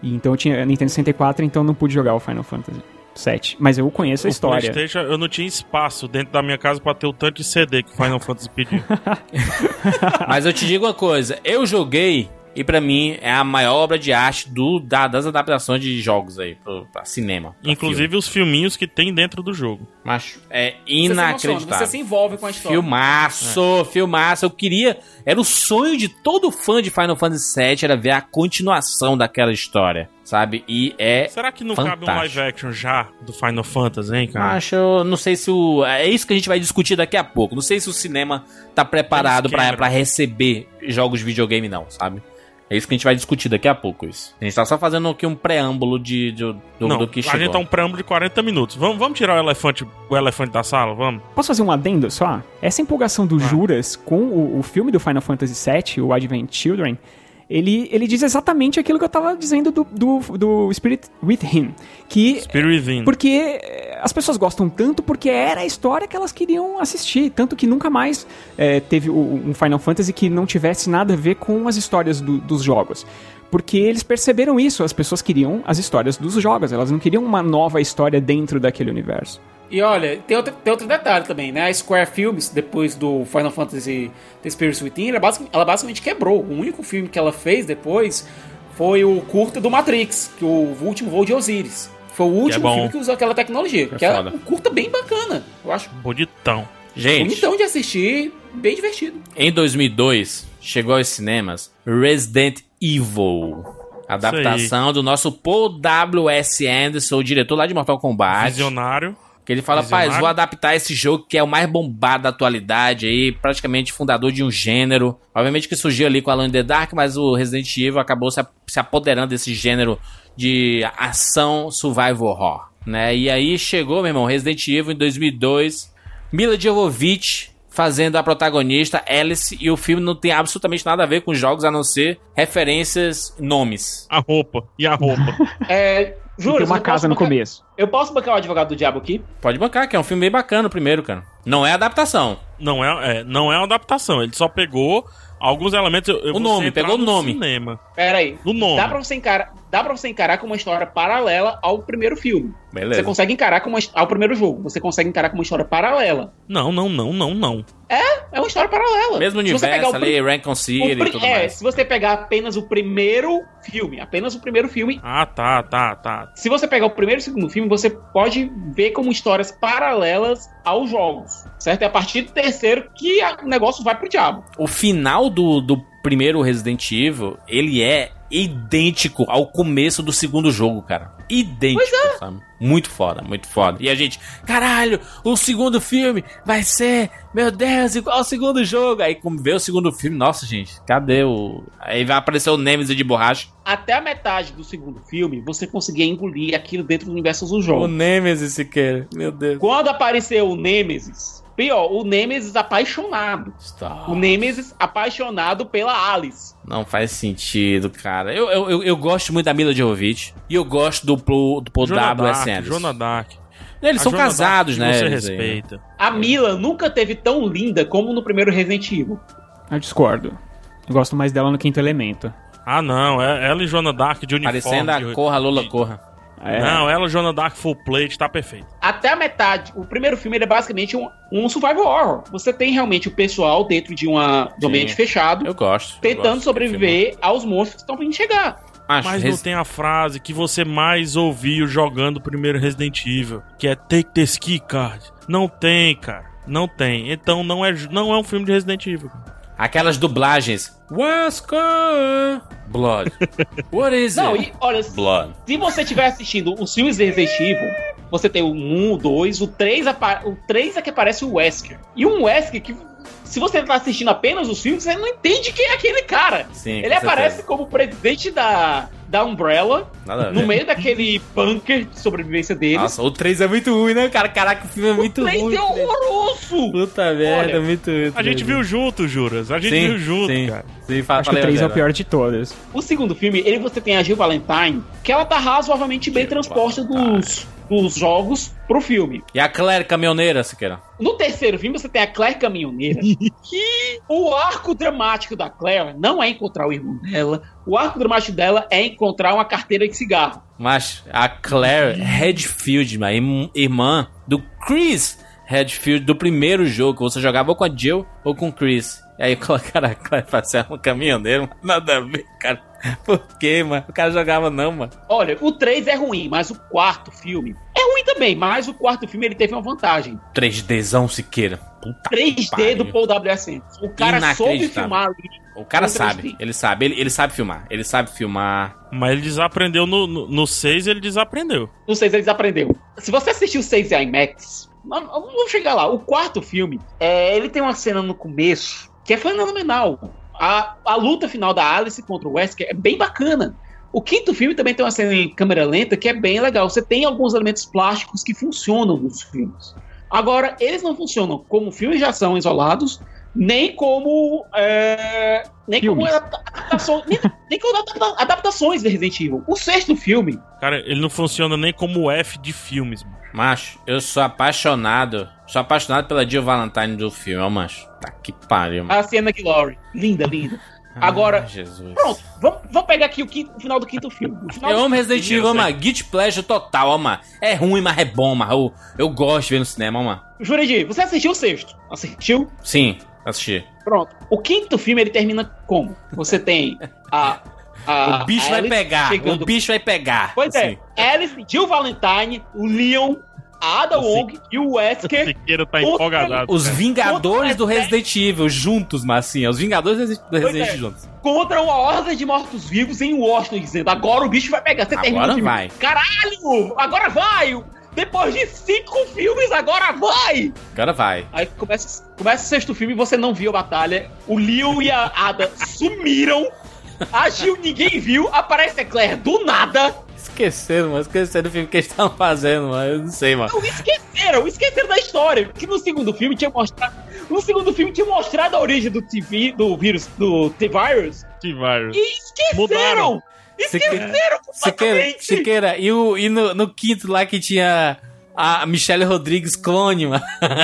E então eu tinha Nintendo 64, então eu não pude jogar o Final Fantasy 7. Mas eu conheço a O história. PlayStation, eu não tinha espaço dentro da minha casa pra ter o tanto de CD que o Final Fantasy pediu. Mas eu te digo uma coisa, eu joguei e pra mim é a maior obra de arte do, da- das adaptações de jogos aí pro, pra cinema. pra Inclusive os filminhos que tem dentro do jogo. filme. Macho, é Você se emociona, inacreditável. Você se envolve com a história. Filmaço, filmaço. Eu queria. Era o sonho de todo fã de Final Fantasy VII era ver a continuação daquela história, sabe? E é. Será que não cabe um fantástico. live action já do Final Fantasy, hein, cara? Acho, eu não sei se o. É isso que a gente vai discutir daqui a pouco. Não sei se o cinema tá preparado pra receber jogos de videogame, não, sabe? É isso que a gente vai discutir daqui a pouco, isso. A gente tá só fazendo aqui um preâmbulo de, de- do, não, do que a chegou. gente tá um preâmbulo de 40 minutos. Vamos, vamos tirar o elefante, o elefante da sala? Vamos? Posso fazer um adendo só? Essa empolgação do Juras com o, o filme do Final Fantasy VII, o Advent Children, ele, ele diz exatamente aquilo que eu tava dizendo do, do, do Spirit Within. Que Spirit Within. Porque eh, as pessoas gostam tanto porque era a história que elas queriam assistir. Tanto que nunca mais eh, teve um Final Fantasy que não tivesse nada a ver com as histórias do- dos jogos. Porque eles perceberam isso, as pessoas queriam as histórias dos jogos, elas não queriam uma nova história dentro daquele universo. E olha, tem outro, tem outro detalhe também, né? A Square Films, depois do Final Fantasy The Spirits Within, ela, basic- ela basicamente quebrou. O único filme que ela fez depois foi o curta do Matrix, que o último voo de Osiris. Foi o último bom. filme que usou aquela tecnologia. Que é um curta bem bacana, eu acho. Bonitão. Gente, Bonitão de assistir, bem divertido. em 2002, chegou aos cinemas Resident Evil. Adaptação do nosso Paul W.S. Anderson, o diretor lá de Mortal Kombat. Visionário. Que ele fala, Visionário. paz, vou adaptar esse jogo que é o mais bombado da atualidade aí, praticamente fundador de um gênero. Obviamente que surgiu ali com Alan the Dark, mas o Resident Evil acabou se, se apoderando desse gênero de ação survival horror, né? E aí chegou, meu irmão, Resident Evil em 2002, Mila Jovovich fazendo a protagonista Alice e o filme não tem absolutamente nada a ver com jogos a não ser referências, nomes. A roupa. E a roupa. É, juro, tem uma casa no começo. Eu posso bancar o advogado do diabo aqui? Pode bancar, que é um filme bem bacana primeiro, cara. Não é adaptação. não, é, é, não é uma adaptação. Ele só pegou alguns elementos. Eu, eu O nome, pegou o no nome. Cinema. Pera aí. No nome. Dá pra, você encarar, dá pra você encarar como uma história paralela ao primeiro filme. Beleza. Você consegue encarar como uma, ao primeiro jogo. Você consegue encarar como uma história paralela. Não, não, não, não, não. É uma história paralela. Mesmo Se você pegar universo o ali, o City e tudo é, mais. se você pegar apenas o primeiro filme, apenas o primeiro filme, Ah, tá, tá, tá. se você pegar o primeiro e o segundo filme, você pode ver como histórias paralelas aos jogos, certo? É a partir do terceiro que a- o negócio vai pro diabo. O final do, do primeiro Resident Evil, ele é idêntico ao começo do segundo jogo, cara. Idêntico, sabe? Muito foda, muito foda. E a gente, caralho, o segundo filme vai ser, meu Deus, igual ao segundo jogo. Aí, como vê o segundo filme, nossa, gente, cadê o. Aí vai aparecer o Nemesis de borracha. Até a metade do segundo filme, você conseguia engolir aquilo dentro do universo do O jogo. Nemesis sequer, meu Deus. Quando apareceu o Nemesis, pior, o Nemesis apaixonado. Está- O Nemesis apaixonado pela Alice. Não faz sentido, cara. Eu, eu, eu, eu gosto muito da Mila Jovovich e eu gosto do, Pro- do Paul W.S. Anderson. Dark. Eles A são Joana casados, Dark né? Você né? respeita. A Mila nunca teve tão linda como no primeiro Resident Evil. Eu discordo. Eu gosto mais dela no Quinto Elemento. Ah, não. É ela e Joana Dark de uniforme. Parecendo a de- Corra, Lula de- Corra. É, Não, ela Joana Dark full plate, tá perfeito. Até a metade, o primeiro filme ele é basicamente um, um survival horror. Você tem realmente o pessoal dentro de uma de um ambiente fechado, Eu gosto. eu tentando gosto desse sobreviver aos monstros que estão vindo chegar. Acho, Mas Res- não tem a frase que você mais ouviu jogando o primeiro Resident Evil, que é Take this key card. Não tem, cara. Não tem. Então não é, não é um filme de Resident Evil. Aquelas dublagens. Wesker! Blood. What is Não, it? e olha, Blood. se você estiver assistindo os filmes de Resident Evil, você tem o 1, o 2, o 3, apa- o 3 é que aparece o Wesker. E um Wesker que, se você tá assistindo apenas os filmes, você não entende quem é aquele cara. Sim, com Ele aparece certeza. como presidente da, da Umbrella, no meio daquele bunker de sobrevivência deles. Nossa, o 3 é muito ruim, né, cara? Caraca, o filme é muito o 3 ruim. é horroroso! Puta merda, Olha, muito ruim. A gente viu junto, Juras. A gente sim, viu junto, sim, cara. Sim, fa- acho que o falei 3 é o pior de todas. O segundo filme, ele você tem a Jill Valentine, que ela tá razoavelmente bem Jill transposta dos, dos jogos pro filme. E a Claire caminhoneira, Siqueira? No terceiro filme, você tem a Claire Caminhoneira, que o arco dramático da Claire não é encontrar o irmão dela, o arco dramático dela é encontrar uma carteira de cigarro. Mas a Claire Redfield, minha irm- irmã do Chris Redfield do primeiro jogo, que você jogava ou com a Jill ou com o Chris. E aí colocaram a Claire pra ser um caminhoneiro, mas nada a ver, cara. Por quê, mano? O cara jogava não, mano. Olha, o 3 é ruim, mas o quarto filme é ruim também, mas o quarto filme ele teve uma vantagem. 3Dzão Siqueira. Puta 3D pariu. do Paul W.S. Anderson. O cara soube filmar ali. O cara com 3D. sabe, ele sabe, ele, ele sabe filmar. Ele sabe filmar. Mas ele desaprendeu no, no, no 6, ele desaprendeu. Não sei se eles aprenderam. Se você assistiu o 6 em IMAX, vamos chegar lá. O quarto filme, é, ele tem uma cena no começo que é fenomenal. A, a luta final da Alice contra o Wesker é bem bacana. O quinto filme também tem uma cena em câmera lenta que é bem legal. Você tem alguns elementos plásticos que funcionam nos filmes. Agora, eles não funcionam como filmes de ação isolados, nem como. é, nem como nem, nem como adapta- adaptações de Resident Evil. O sexto filme, Cara, ele não funciona nem como F de filmes, mano. Macho, eu sou apaixonado. Sou apaixonado pela Jill Valentine do filme, ó, macho. Tá que pariu, mano. a Sienna Glory. Linda, linda. Agora, Ai, Jesus. Pronto, vamos, vamos pegar aqui o, quinto- o final do quinto filme. O final Eu amo Resident Evil, mano. Guilty Pleasure total, ó, mano. É ruim, mas é bom, mano. Eu, eu gosto de ver no cinema, ó, mano. Jurandir, você assistiu o sexto? Assistiu? Sim, assisti. Pronto. O quinto filme ele termina como? Você tem a. a o bicho a vai Alice pegar. chegando- O bicho vai pegar. Pois assim. é, Alice, Jill Valentine, o Leon, a Ada Assim- Wong e o Wesker. Siqueira tá empolgado. Os Vingadores do Resident Evil juntos, mas assim, os Vingadores do Resident- é. Evil juntos. contra uma horda de mortos-vivos em Washington, dizendo agora o bicho vai pegar. Você termina Agora o filme, vai. Caralho! Agora vai! Depois de cinco filmes, agora vai! Agora vai. Aí começa, começa o sexto filme e você não viu a batalha. O Leo e a Ada sumiram. A Gil ninguém viu. Aparece a Claire do nada. Esqueceram, mano. Esqueceram do filme que eles estavam fazendo, mano. Eu não sei, mano. Não, esqueceram, esqueceram da história. Que no segundo filme tinha mostrado. No segundo filme tinha mostrado a origem do TV, do vírus, do T-Virus. T-Virus. E esqueceram! Mudaram. Esqueceram Siqueira, completamente! Siqueira, e, o, e no, no quinto lá que tinha a Michelle Rodrigues clone, mano.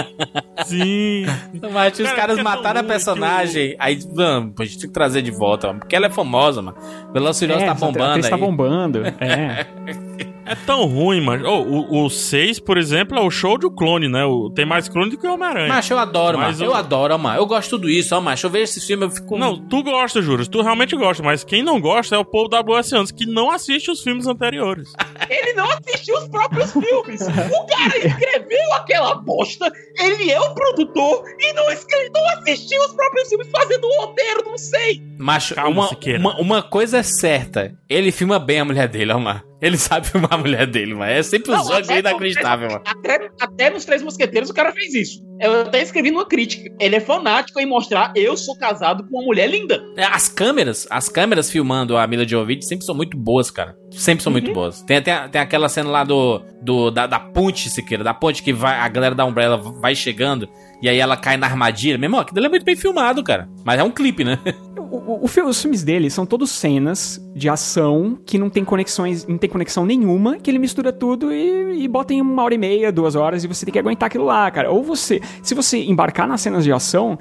Sim. Mas tinha os Cara, caras é mataram a personagem. Aí, mano, a gente tem que trazer de volta, mano. Porque ela é famosa, mano. Velociraptor tá exato, a bombando atriz tá bombando. É. É tão ruim, mano. Oh, o 6, por exemplo, é o show do clone, né? O, tem mais clone do que o Homem-Aranha. Macho, eu adoro, Mas mano. Eu o- adoro, mano. Eu gosto de tudo isso, ó, macho. Eu vejo esse filme, eu fico. Não, tu gosta, Juros. Tu realmente gosta, mas quem não gosta é o povo da WS Antes, que não assiste os filmes anteriores. Ele não assistiu os próprios filmes. O cara escreveu aquela bosta, ele é o produtor e não, escreve, não assistiu os próprios filmes fazendo o roteiro, não sei. Macho, Calma, uma, uma, uma coisa é certa. Ele filma bem a mulher dele, ó, mano. Ele sabe filmar a mulher dele, mano. É sempre um até- inacreditável, mano. Até, até nos Três Mosqueteiros o cara fez isso. Eu até escrevi numa crítica. Ele é fanático em mostrar eu sou casado com uma mulher linda. É, As câmeras, as câmeras filmando a Mila Jovovich sempre são muito boas, cara. Sempre são Uhum. muito boas. Tem até tem aquela cena lá do, do da, da ponte, Siqueira, da ponte que vai, a galera da Umbrella vai chegando e aí ela cai na armadilha. Meu irmão, aquilo é muito bem filmado, cara. Mas é um clipe, né? O, o- os filmes dele são todos cenas de ação que não tem conexões, não tem conexão nenhuma, que ele mistura tudo e, e bota em uma hora e meia, duas horas, e você tem que aguentar aquilo lá, cara. Ou você, se você embarcar nas cenas de ação,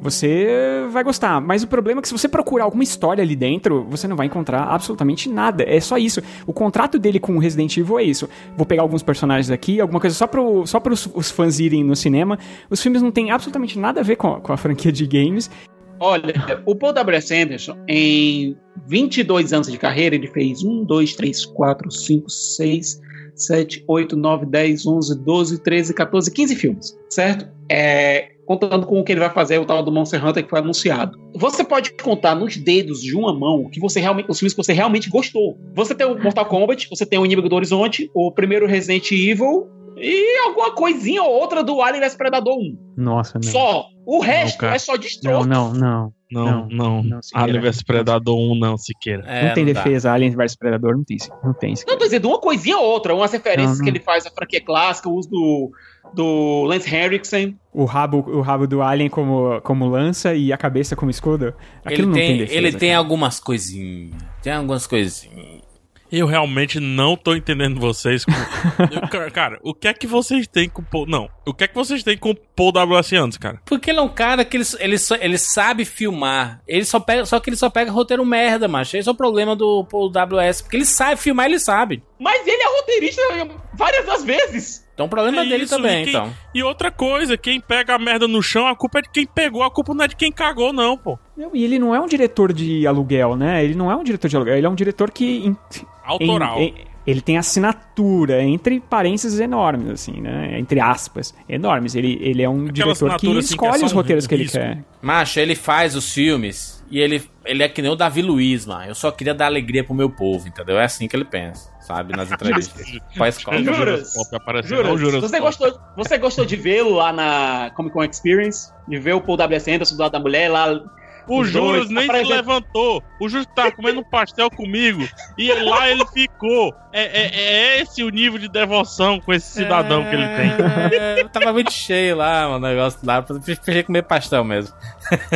você vai gostar. Mas o problema é que se você procurar alguma história ali dentro, você não vai encontrar absolutamente nada. É só isso. O contrato dele com o Resident Evil é isso. Vou pegar alguns personagens aqui, alguma coisa só para só os, os fãs irem no cinema. Os filmes não têm absolutamente nada a ver com, com a franquia de games. Olha, o Paul W.S. Anderson, em 22 anos de carreira, ele fez 1, 2, 3, 4, 5, 6, 7, 8, 9, 10, 11, 12, 13, 14, 15 filmes, certo? É, contando com o que ele vai fazer, o tal do Monster Hunter que foi anunciado. Você pode contar nos dedos de uma mão que você realmente, os filmes que você realmente gostou. Você tem o Mortal Kombat, você tem o Inimigo do Horizonte, o primeiro Resident Evil e alguma coisinha ou outra do Alien vs Predador 1. Nossa, não. Só. O resto cara. é só destroço. Não, não, não. Não, Não, não. não, Siqueira. Alien vs Predador 1, não, Siqueira. É, não tem dá. defesa, Alien vs Predador não tem. Não tem. Não, tô dizendo uma coisinha ou outra, umas referências Não, não. que ele faz à franquia clássica, o uso do, do Lance Henriksen. O rabo, o rabo do Alien como, como lança e a cabeça como escudo. Aquilo Ele não tem, tem defesa. ele tem cara. algumas coisinhas. Tem algumas coisinhas. Eu realmente não tô entendendo vocês. Com... Eu, ca- cara, o que é que vocês têm com o Paul... Não, o que é que vocês têm com o Paul W.S. Anderson, cara? Porque ele é um cara que ele, ele, só- ele sabe filmar. Ele só pega, só que ele só pega roteiro merda, macho. Esse é o problema do Paul WS. Porque ele sabe filmar, ele sabe. Mas ele é roteirista várias das vezes. Então o problema É dele isso, também, e quem- então. E outra coisa, quem pega a merda no chão, a culpa é de quem pegou, a culpa não é de quem cagou, não, pô. E ele não é um diretor de aluguel, né? Ele não é um diretor de aluguel. Ele é um diretor que. em- Autoral. em- em- ele tem assinatura, entre parênteses enormes, assim, né? Entre aspas, enormes. Ele, ele é um diretor que assim, que é escolhe os um roteiros que ele risco. quer. Macho, ele faz os filmes e ele, ele é que nem o Davi Luiz, mano. Eu só queria dar alegria pro meu povo, entendeu? É assim que ele pensa, sabe? Nas entrevistas. Faz escola. Juras? Juras Juras Você gostou, você gostou de vê-lo lá na Comic Con Experience? De ver o Paul W.S. Anderson do lado da mulher lá? O dois, nem se apresenta- levantou. O Juras tava comendo um pastel comigo. E lá ele ficou. É, é- é esse o nível de devoção com esse cidadão que ele tem. É, tava muito cheio lá, mano, o negócio lá. Eu Preferi comer pastel mesmo.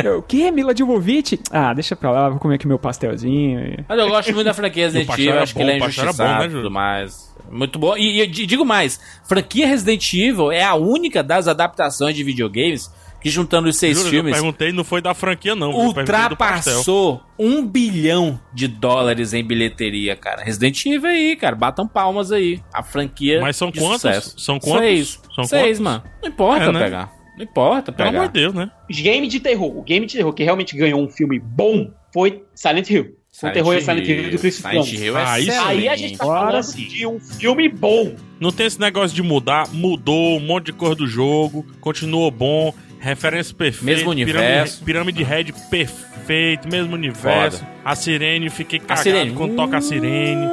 Eu, O que? Mila Jovovich? Ah, deixa pra lá, vou comer aqui meu pastelzinho. Mas eu gosto muito da franquia Resident Evil, acho que bom, ele é bom, injustiçado né, e Júlio? tudo mais. Muito bom. E, e eu di- digo mais, franquia Resident Evil é a única das adaptações de videogames que juntando os seis Juras, eu filmes perguntei, não foi da franquia, não. ultrapassou um bilhão de dólares em bilheteria, cara. Resident Evil aí, cara. Batam palmas aí. A franquia Mas são de quantos? sucesso. São quantos? Seis. São Seis, quantos? mano. Não importa É, né? pegar. Não importa Pelo pegar. amor de Deus, né? Game de terror. O game de terror que realmente ganhou um filme bom foi Silent Hill. Com o terror e Silent Hill do Chris Silent. Hill é Ah, isso-. Aí a gente tá falando sim. de um filme bom. Não tem esse negócio de mudar. Mudou um monte de cor do jogo. Continuou bom. Referência perfeita. Mesmo universo. Pirâmide, pirâmide Red perfeito. Mesmo universo. A sirene, fiquei cagado sirene. quando toca a sirene.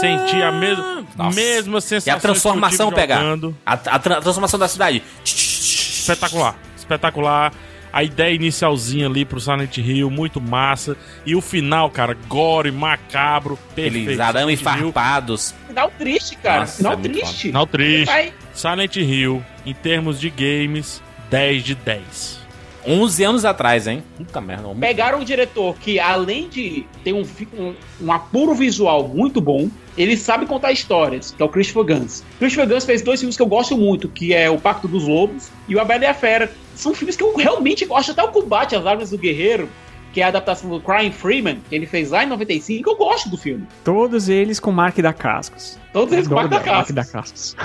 Senti a mesma. Nossa. Mesma E sensação a transformação que eu tive pegar. A, a tra- transformação da cidade. Espetacular. Espetacular. A ideia inicialzinha ali pro Silent Hill, muito massa. E o final, cara, gore, macabro, perfeito. Aqueles arame farpados. Final triste, cara. Nossa, Final é triste. Final triste. Vai- Silent Hill, em termos de games, 10 de 10. 11 anos atrás, hein? Puta merda. um- Pegaram um diretor que, além de ter um, um, um apuro visual muito bom, ele sabe contar histórias, que é o Christopher Gans. Christopher Gans fez dois filmes que eu gosto muito, que é O Pacto dos Lobos e O A Bela e a Fera. São filmes que eu realmente gosto, até o Combate às Armas do Guerreiro, que é a adaptação do Crying Freeman, que ele fez lá em 95, eu gosto do filme. Todos eles com Mark da Cascos. Todos eles com Mark da Mark Cascos. da Cascos.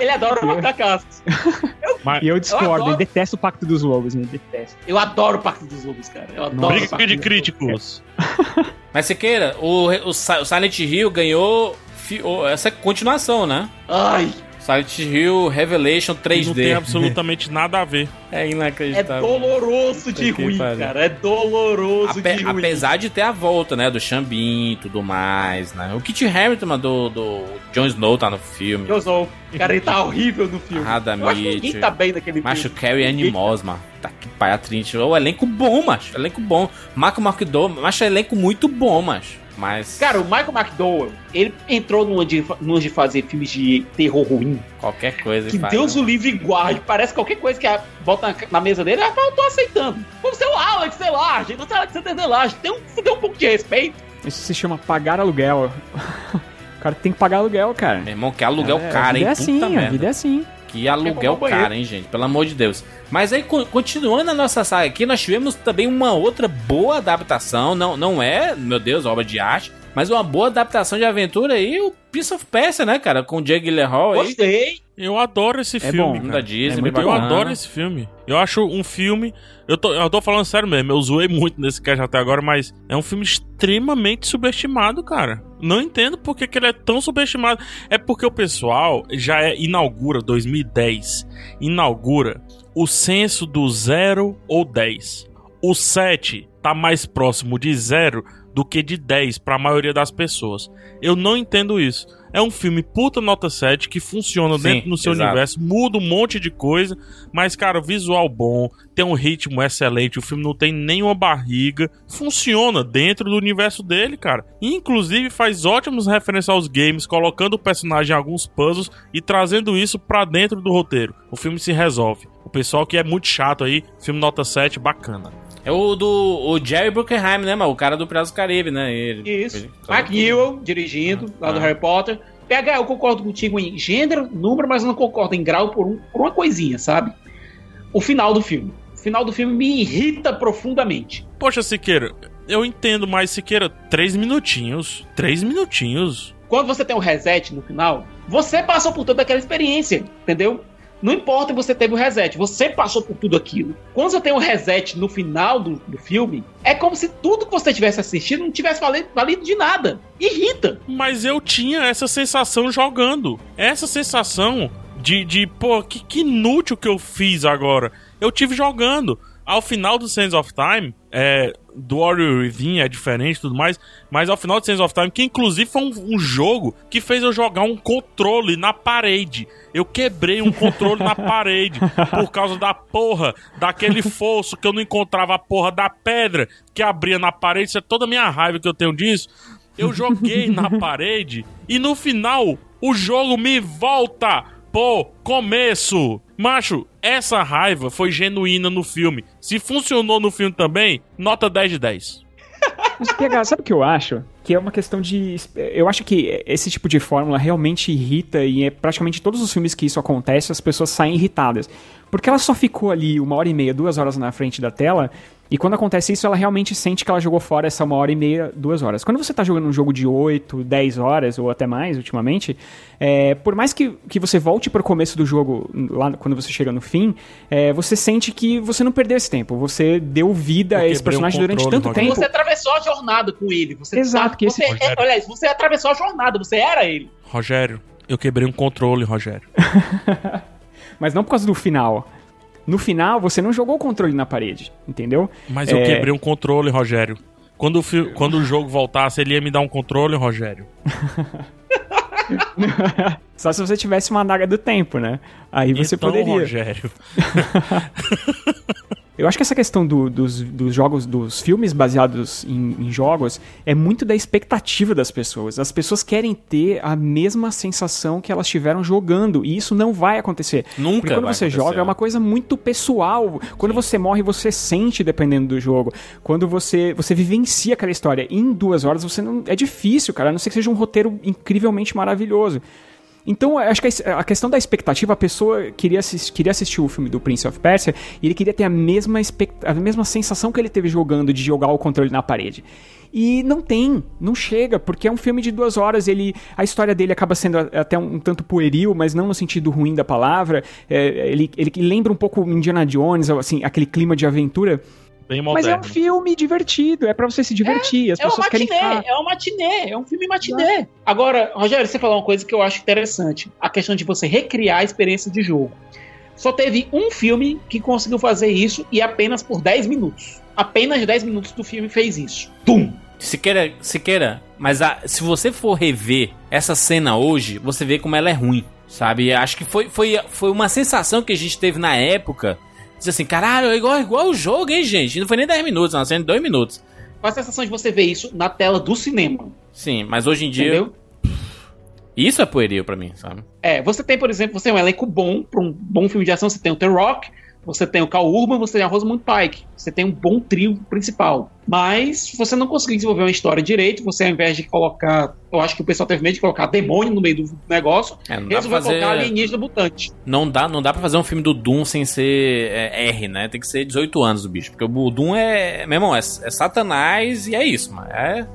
Ele adora o Mark da Cascos. Mas, E eu discordo, adoro. eu detesto o Pacto dos Lobos, né? Detesto. Eu adoro o Pacto dos Lobos, cara. Eu adoro o briga Pacto de dos críticos. Mas Siqueira, o, o, o Silent Hill ganhou fi- o- essa continuação, né? Ai, Silent Hill Revelation Não tem 3D. absolutamente nada a ver. É é inacreditável. doloroso de ruim, cara. É doloroso Ape- de ruim. apesar de ter a volta, né? Do Xambin e tudo mais, né? O Kit Harington do, do Jon Snow tá no filme. Eu sou. Cara, ele tá horrível no filme. Radamit. Acho que ninguém tá bem naquele Macho filme. Carrie Animos, mano. Tá que pai a Trinity. O elenco bom, macho. Elenco bom. Marco Markdor, macho, elenco muito bom, macho. Mas Cara, o Michael McDowell, ele entrou numa de, numa de fazer filmes de terror ruim. qualquer coisa Que faz, Deus né? o livre guarde. Parece qualquer coisa que a- bota na, na mesa dele, ah, eu tô aceitando. Como ser o Alex Delage, não sei Alex Delage. Tem um, tem um pouco de respeito. Isso se chama pagar aluguel. o cara tem que pagar aluguel, cara. Meu irmão, que aluguel É, caro, a hein? vida é Puta assim, a merda. vida é assim. Que aluguel caro, hein, gente? Pelo amor de Deus. Mas aí, co- continuando a nossa saga aqui, nós tivemos também uma outra boa adaptação. Não, não é, meu Deus, obra de arte, mas uma boa adaptação de aventura aí, o Piece of Persia, né, cara? Com o Jake Gyllenhaal aí. Gostei. Eu adoro esse É filme. bom. Da Disney, É bem Eu adoro esse filme. Eu acho um filme. Eu tô, eu tô falando sério mesmo, eu zoei muito nesse cast até agora, mas é um filme extremamente subestimado, cara. Não entendo por que, que ele é tão subestimado. É porque o pessoal já é, inaugura 2010, inaugura o censo do 0 ou 10. O 7 tá mais próximo de 0 do que de 10 para a maioria das pessoas. Eu não entendo isso. É um filme puta nota 7 que funciona Sim, dentro do seu exato. universo, muda um monte de coisa, mas, cara, visual bom, tem um ritmo excelente, o filme não tem nenhuma barriga, funciona dentro do universo dele, cara. Inclusive, faz ótimos referências aos games, colocando o personagem em alguns puzzles e trazendo isso pra dentro do roteiro. O filme se resolve. O pessoal que é muito chato aí, filme nota 7, bacana. É o do o Jerry Bruckheimer, né, mano? O cara do Piratas do Caribe, né? Ele, Isso. ele- Mark Newell, dirigindo, lá do Ah. Harry Potter. PH, eu concordo contigo em gênero, número, mas eu não concordo em grau por, um- por uma coisinha, sabe? O final do filme. O final do filme me irrita profundamente. Poxa, Siqueira, eu entendo, mas Siqueira, três minutinhos. Três minutinhos. Quando você tem o reset no final, você passou por toda aquela experiência, entendeu? Não importa se você teve o reset, você passou por tudo aquilo. Quando você tem o reset no final do, do filme, é como se tudo que você tivesse assistido não tivesse valido, valido de nada. Irrita. Mas eu tinha essa sensação jogando. Essa sensação de, de pô, que, que inútil que eu fiz agora. Eu tive jogando. Ao final do Sands of Time, é, do Warrior Within é diferente e tudo mais, mas ao final do Sands of Time, que inclusive foi um, um jogo que fez eu jogar um controle na parede. Eu quebrei um controle na parede por causa da porra daquele fosso que eu não encontrava a porra da pedra que abria na parede. Isso é toda a minha raiva que eu tenho disso. Eu joguei na parede e no final o jogo me volta pro começo. Macho, essa raiva foi genuína no filme. Se funcionou no filme também, nota 10 de 10. Mas, PH, sabe o que eu acho? Que é uma questão de. Eu acho que esse tipo de fórmula realmente irrita e é praticamente todos os filmes que isso acontece, as pessoas saem irritadas. Porque ela só ficou ali uma hora e meia, duas horas na frente da tela, e quando acontece isso, ela realmente sente que ela jogou fora essa uma hora e meia, duas horas. Quando você tá jogando um jogo de 8, 10 horas, ou até mais ultimamente, é, por mais que, que você volte pro começo do jogo, lá quando você chega no fim, é, você sente que você não perdeu esse tempo. Você deu vida a esse um personagem durante tanto tempo. Você atravessou a jornada com ele. Você Exato, tá- que esse- você, é, aliás, você atravessou a jornada, você era ele. Rogério, eu quebrei um controle, Rogério. Mas não por causa do final. No final, você não jogou o controle na parede, entendeu? Mas eu É. quebrei um controle, Rogério. Quando o, quando o jogo voltasse, ele ia me dar um controle, Rogério. Só se você tivesse uma adaga do tempo, né? Aí você então, poderia. Rogério. Eu acho que essa questão do- dos, dos jogos, dos filmes baseados em, em jogos, é muito da expectativa das pessoas. As pessoas querem ter a mesma sensação que elas tiveram jogando, e isso não vai acontecer. Nunca Porque quando você acontecer. joga, é uma coisa muito pessoal. Quando você morre, você sente dependendo do jogo. Quando você, você vivencia aquela história em duas horas, você não. É difícil, cara, a não ser que seja um roteiro incrivelmente maravilhoso. Então, acho que a- questão da expectativa, a pessoa queria, queria assistir o filme do Prince of Persia e ele queria ter a mesma, a mesma sensação que ele teve jogando de jogar o controle na parede. E não tem, não chega, porque é um filme de duas horas, ele, a história dele acaba sendo até um, um tanto pueril, mas não no sentido ruim da palavra. É, ele, ele lembra um pouco Indiana Jones, assim, aquele clima de aventura. Bem Mas é moderno. um filme divertido, é pra você se divertir. As É uma pessoas querem matiné, ficar. é uma matiné, é um filme matiné. Agora, Rogério, você falou uma coisa que eu acho interessante: a questão de você recriar a experiência de jogo. Só teve um filme que conseguiu fazer isso e apenas por 10 minutos. Apenas 10 minutos do filme fez isso. Tum! Siqueira, Siqueira, mas a- se você for rever essa cena hoje, você vê como ela é ruim, sabe? Acho que foi, foi, foi uma sensação que a gente teve na época. Diz assim, caralho, é igual, igual o jogo, hein, gente? Não foi nem 10 minutos, uma cena de 2 minutos. Com a sensação de você ver isso na tela do cinema. Sim, mas hoje em dia. Entendeu? Isso é poerio pra mim, sabe? É, você tem, por exemplo, você tem um elenco bom para um bom filme de ação, você tem o The Rock, você tem o Cal Urban, você tem a Rosamund Pike, você tem um bom trio principal. Mas você não conseguiu desenvolver uma história direito, você ao invés de colocar, eu acho que o pessoal teve medo de colocar demônio no meio do negócio, É, resolveu fazer. colocar alienígena mutante. Não dá, não dá pra fazer um filme do Doom sem ser é, R, né? Tem que ser 18 anos o bicho. Porque o Doom é. Meu irmão, é, é Satanás e é isso, mano. É,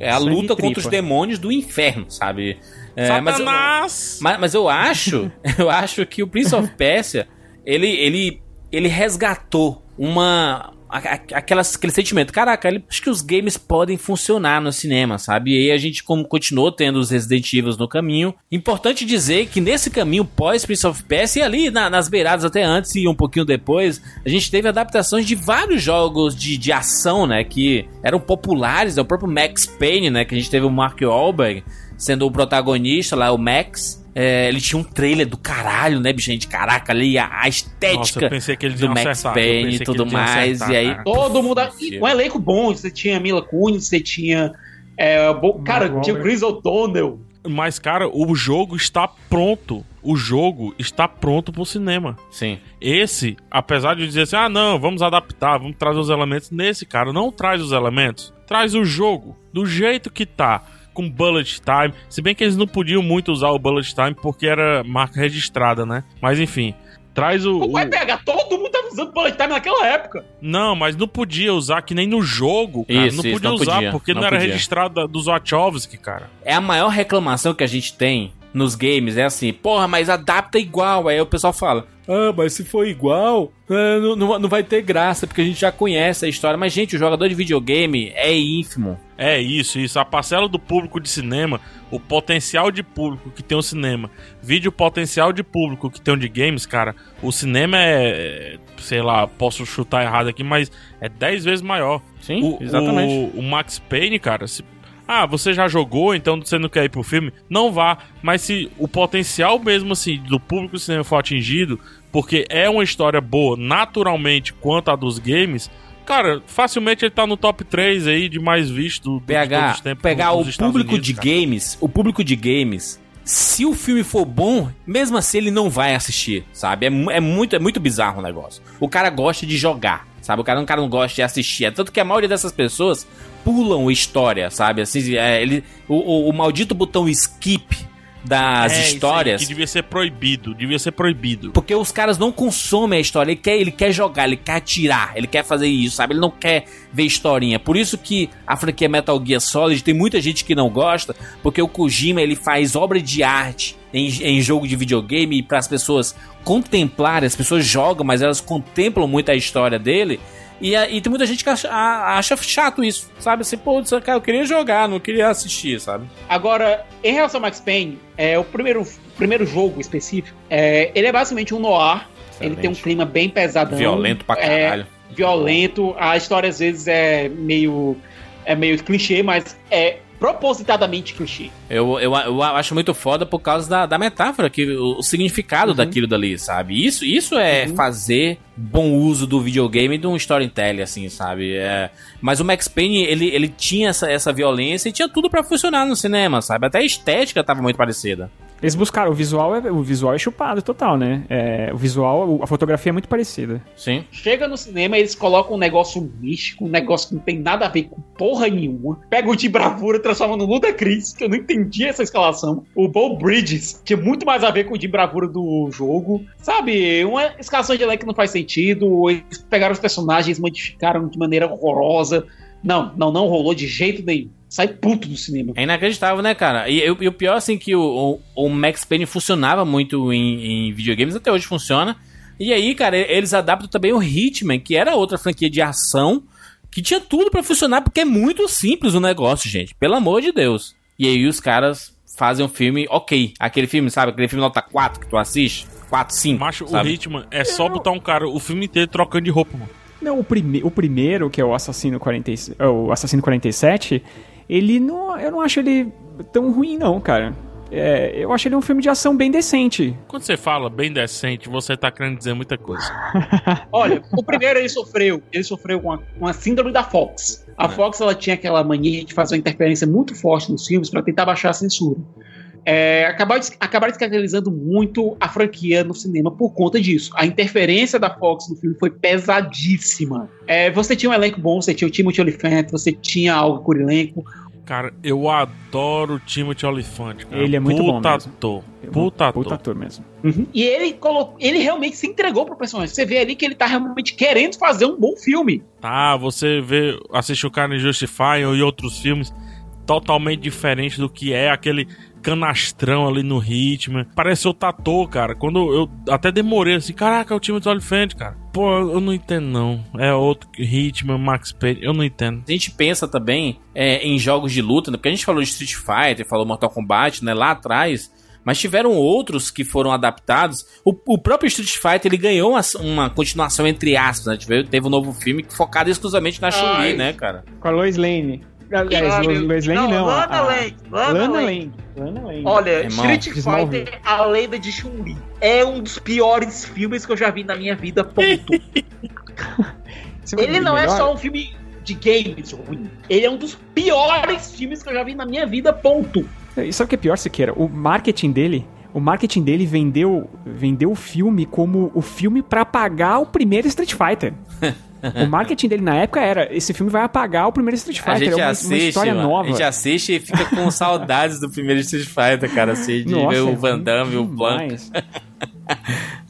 é a luta contra os demônios do inferno, sabe? É, mas eu- Satanás! Mas, mas eu acho, eu acho que o Prince of Persia, ele, ele, ele resgatou uma aquelas, aquele sentimento. Caraca, ele, acho que os games podem funcionar no cinema, sabe? E aí a gente como continuou tendo os Resident Evil no caminho. Importante dizer que nesse caminho pós Prince of Persia e ali na- nas beiradas até antes e um pouquinho depois, a gente teve adaptações de vários jogos de, de ação, né? Que eram populares, né, o próprio Max Payne, né? Que a gente teve o Mark Wahlberg sendo o protagonista lá, o Max. É, ele tinha um trailer do caralho, né, bicho? Gente, caraca, ali a, a Nossa, estética eu pensei que eles do iam Max Payne e tudo mais. acertar, e aí, cara. Todo mundo. Um elenco bom, você tinha Mila Kunis, você tinha. É, bo- cara, tinha o. Chris O'Donnell. Mas, cara, o jogo está pronto. O jogo está pronto pro cinema. Sim. Esse, apesar de dizer assim, ah, não, vamos adaptar, vamos trazer os elementos. Nesse, cara, não traz os elementos. Traz o jogo do jeito que tá. Com bullet time. Se bem que eles não podiam muito usar o bullet time porque era marca registrada, né? Mas enfim. Traz o. O pai o- pega, todo mundo tava usando bullet time naquela época. Não, mas não podia usar que nem no jogo, cara. Isso, não isso, podia não usar podia, porque não, não era podia. registrado dos Wachowski, cara. É a maior reclamação que a gente tem nos games. É assim, porra, mas adapta igual. Aí o pessoal fala, ah, mas se for igual, é, não, não, não vai ter graça, porque a gente já conhece a história. Mas, gente, o jogador de videogame é ínfimo. É isso, isso. A parcela do público de cinema, o potencial de público que tem o cinema, vídeo potencial de público que tem o de games, cara, o cinema é, é, sei lá, posso chutar errado aqui, mas é 10 vezes maior. Sim, O, exatamente. O, o Max Payne, cara, se- ah, você já jogou, então você não quer ir pro filme? Não vá. Mas se o potencial mesmo assim do público do cinema for atingido, porque é uma história boa naturalmente quanto a dos games, cara, facilmente ele tá no top 3 aí de mais visto do, de PH, os tempos pegar o público Unidos, de cara. games, o público de games, se o filme for bom, mesmo assim ele não vai assistir, sabe? É, é muito, é muito bizarro o negócio. O cara gosta de jogar, sabe? O cara, o cara não gosta de assistir. É tanto que a maioria dessas pessoas pulam história, sabe? Assim, é, ele, o, o- o maldito botão skip das É, isso aí, histórias. que devia ser proibido, devia ser proibido. Porque os caras não consomem a história. Ele quer, ele quer jogar, ele quer atirar, ele quer fazer isso, sabe? Ele não quer ver historinha. Por isso que a franquia Metal Gear Solid tem muita gente que não gosta, porque o Kojima ele faz obra de arte em, em jogo de videogame para as pessoas contemplarem. As pessoas jogam, mas elas contemplam muito a história dele. E, e tem muita gente que acha, acha chato isso, sabe? Assim, pô, cara, eu queria jogar, não queria assistir, sabe? Agora, em relação ao Max Payne, é, o primeiro, primeiro jogo específico, é, ele é basicamente um noir. Ele tem um Excelente. clima bem pesadão. Violento pra é, caralho. violento. A história às vezes é meio é meio clichê, mas é propositadamente clichê. Eu, eu, eu acho muito foda por causa da, da metáfora, que o, o significado daquilo dali, sabe? Isso, isso é fazer bom uso do videogame e de um storytelling, assim, sabe? É, mas o Max Payne, ele, ele tinha essa, essa violência e tinha tudo pra funcionar no cinema, sabe? Até a estética tava muito parecida. Eles buscaram, o visual é, o visual é chupado total, né? É, o visual, a fotografia é muito parecida. Sim. Chega no cinema, eles colocam um negócio místico, um negócio que não tem nada a ver com porra nenhuma. Pega o de bravura, transforma no Luda Chris, que eu não entendi essa escalação. O Bo Bridges, tinha muito mais a ver com o de bravura do jogo. Sabe, uma escalação de elenco que não faz sentido. Eles pegaram os personagens, modificaram de maneira horrorosa. Não, não, não rolou de jeito nenhum. Sai puto do cinema. É inacreditável, né, cara? E, e o pior, assim, que o, o, o Max Payne funcionava muito em, em videogames, até hoje funciona. E aí, cara, eles adaptam também o Hitman, que era outra franquia de ação, que tinha tudo pra funcionar, porque é muito simples o negócio, gente. Pelo amor de Deus. E aí os caras fazem um filme ok. Aquele filme, sabe? Aquele filme nota 4 que tu assiste. 4, 5. Macho, sabe? o Hitman é só botar um cara o filme inteiro trocando de roupa, mano. Não, o, prime o primeiro, que é o Assassino, 40, e- o Assassino 47, ele não. Eu não acho ele tão ruim, não, cara. É, eu acho ele um filme de ação bem decente. Quando você fala bem decente, você tá querendo dizer muita coisa. Olha, o primeiro ele sofreu, ele sofreu com a, com a síndrome da Fox. A Fox ela tinha aquela mania de fazer uma interferência muito forte nos filmes para tentar baixar a censura. É, acabaram, des- acabaram descaracterizando muito a franquia no cinema por conta disso. A interferência da Fox no filme foi pesadíssima. É, você tinha um elenco bom, você tinha o Timothy Olyphant, você tinha algo por elenco. Cara, eu adoro o Timothy Olyphant. Cara. Ele é muito bom Puta mesmo. ator. Puta ator. Puta ator mesmo. E ele, colocou, ele realmente se entregou pro personagem. Você vê ali que ele tá realmente querendo fazer um bom filme. Ah, você vê, assiste o cara em Justify e outros filmes totalmente diferente do que é aquele canastrão ali no ritmo. Parece outro ator, cara. Quando eu até demorei assim, caraca, é o time do Olyphant, cara. Pô, eu não entendo não. É outro ritmo, Max Payne, eu não entendo. A gente pensa também é, em jogos de luta, né? porque a gente falou de Street Fighter, falou Mortal Kombat, né, lá atrás, mas tiveram outros que foram adaptados. O, o próprio Street Fighter ele ganhou uma, uma continuação entre aspas, né? Teve, teve um novo filme focado exclusivamente na Chun-Li, Ai. né, cara? Com a Lois Lane. Lois Lane não. Lana a- Lang. Lana, Lana Lang. Lane. Lana Lane. Olha, Irmão, Street. Fighter, a lenda de Chun-Li, é um dos piores filmes que eu já vi na minha vida, ponto. Vai Ele não é só um filme de games ruim. Ele é um dos piores filmes que eu já vi na minha vida, ponto. E sabe o que é pior, Siqueira? O marketing dele. O marketing dele vendeu, vendeu o filme como o filme pra apagar o primeiro Street Fighter. o marketing dele na época era: esse filme vai apagar o primeiro Street A Fighter. gente é uma, uma assiste, história mano, nova. a gente assiste e fica com saudades do primeiro Street Fighter, cara, assim, de Nossa, ver é o Van ruim Damme, o Blanc.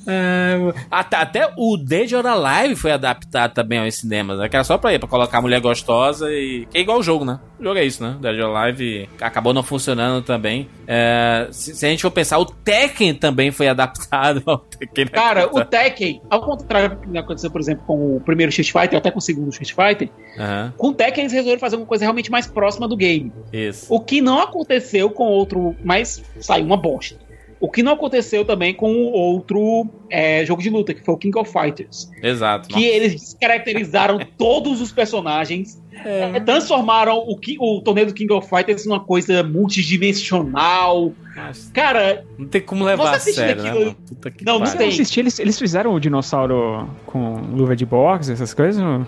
É, até, até o Dead or Alive foi adaptado também aos cinemas, né? Que era só pra ir, pra colocar a mulher gostosa e... Que é igual o jogo, né? O jogo é isso, né? Dead or Alive acabou não funcionando também. É, se, se a gente for pensar, o Tekken também foi adaptado ao Tekken. né? Cara, o Tekken, ao contrário do que aconteceu, por exemplo, com o primeiro Street Fighter, até com o segundo Street Fighter, Aham, com o Tekken eles resolveram fazer uma coisa realmente mais próxima do game. isso. O que não aconteceu com outro, mas saiu uma bosta. O que não aconteceu também com o outro é, jogo de luta, que foi o King of Fighters. Exato. Que eles descaracterizaram todos os personagens, é, transformaram o, o torneio do King of Fighters numa coisa multidimensional. Nossa, Cara, não tem como levar a sério, né? mano? Puta que Não, não tem. assisti, eles, eles fizeram o dinossauro com luva de boxe, essas coisas? não?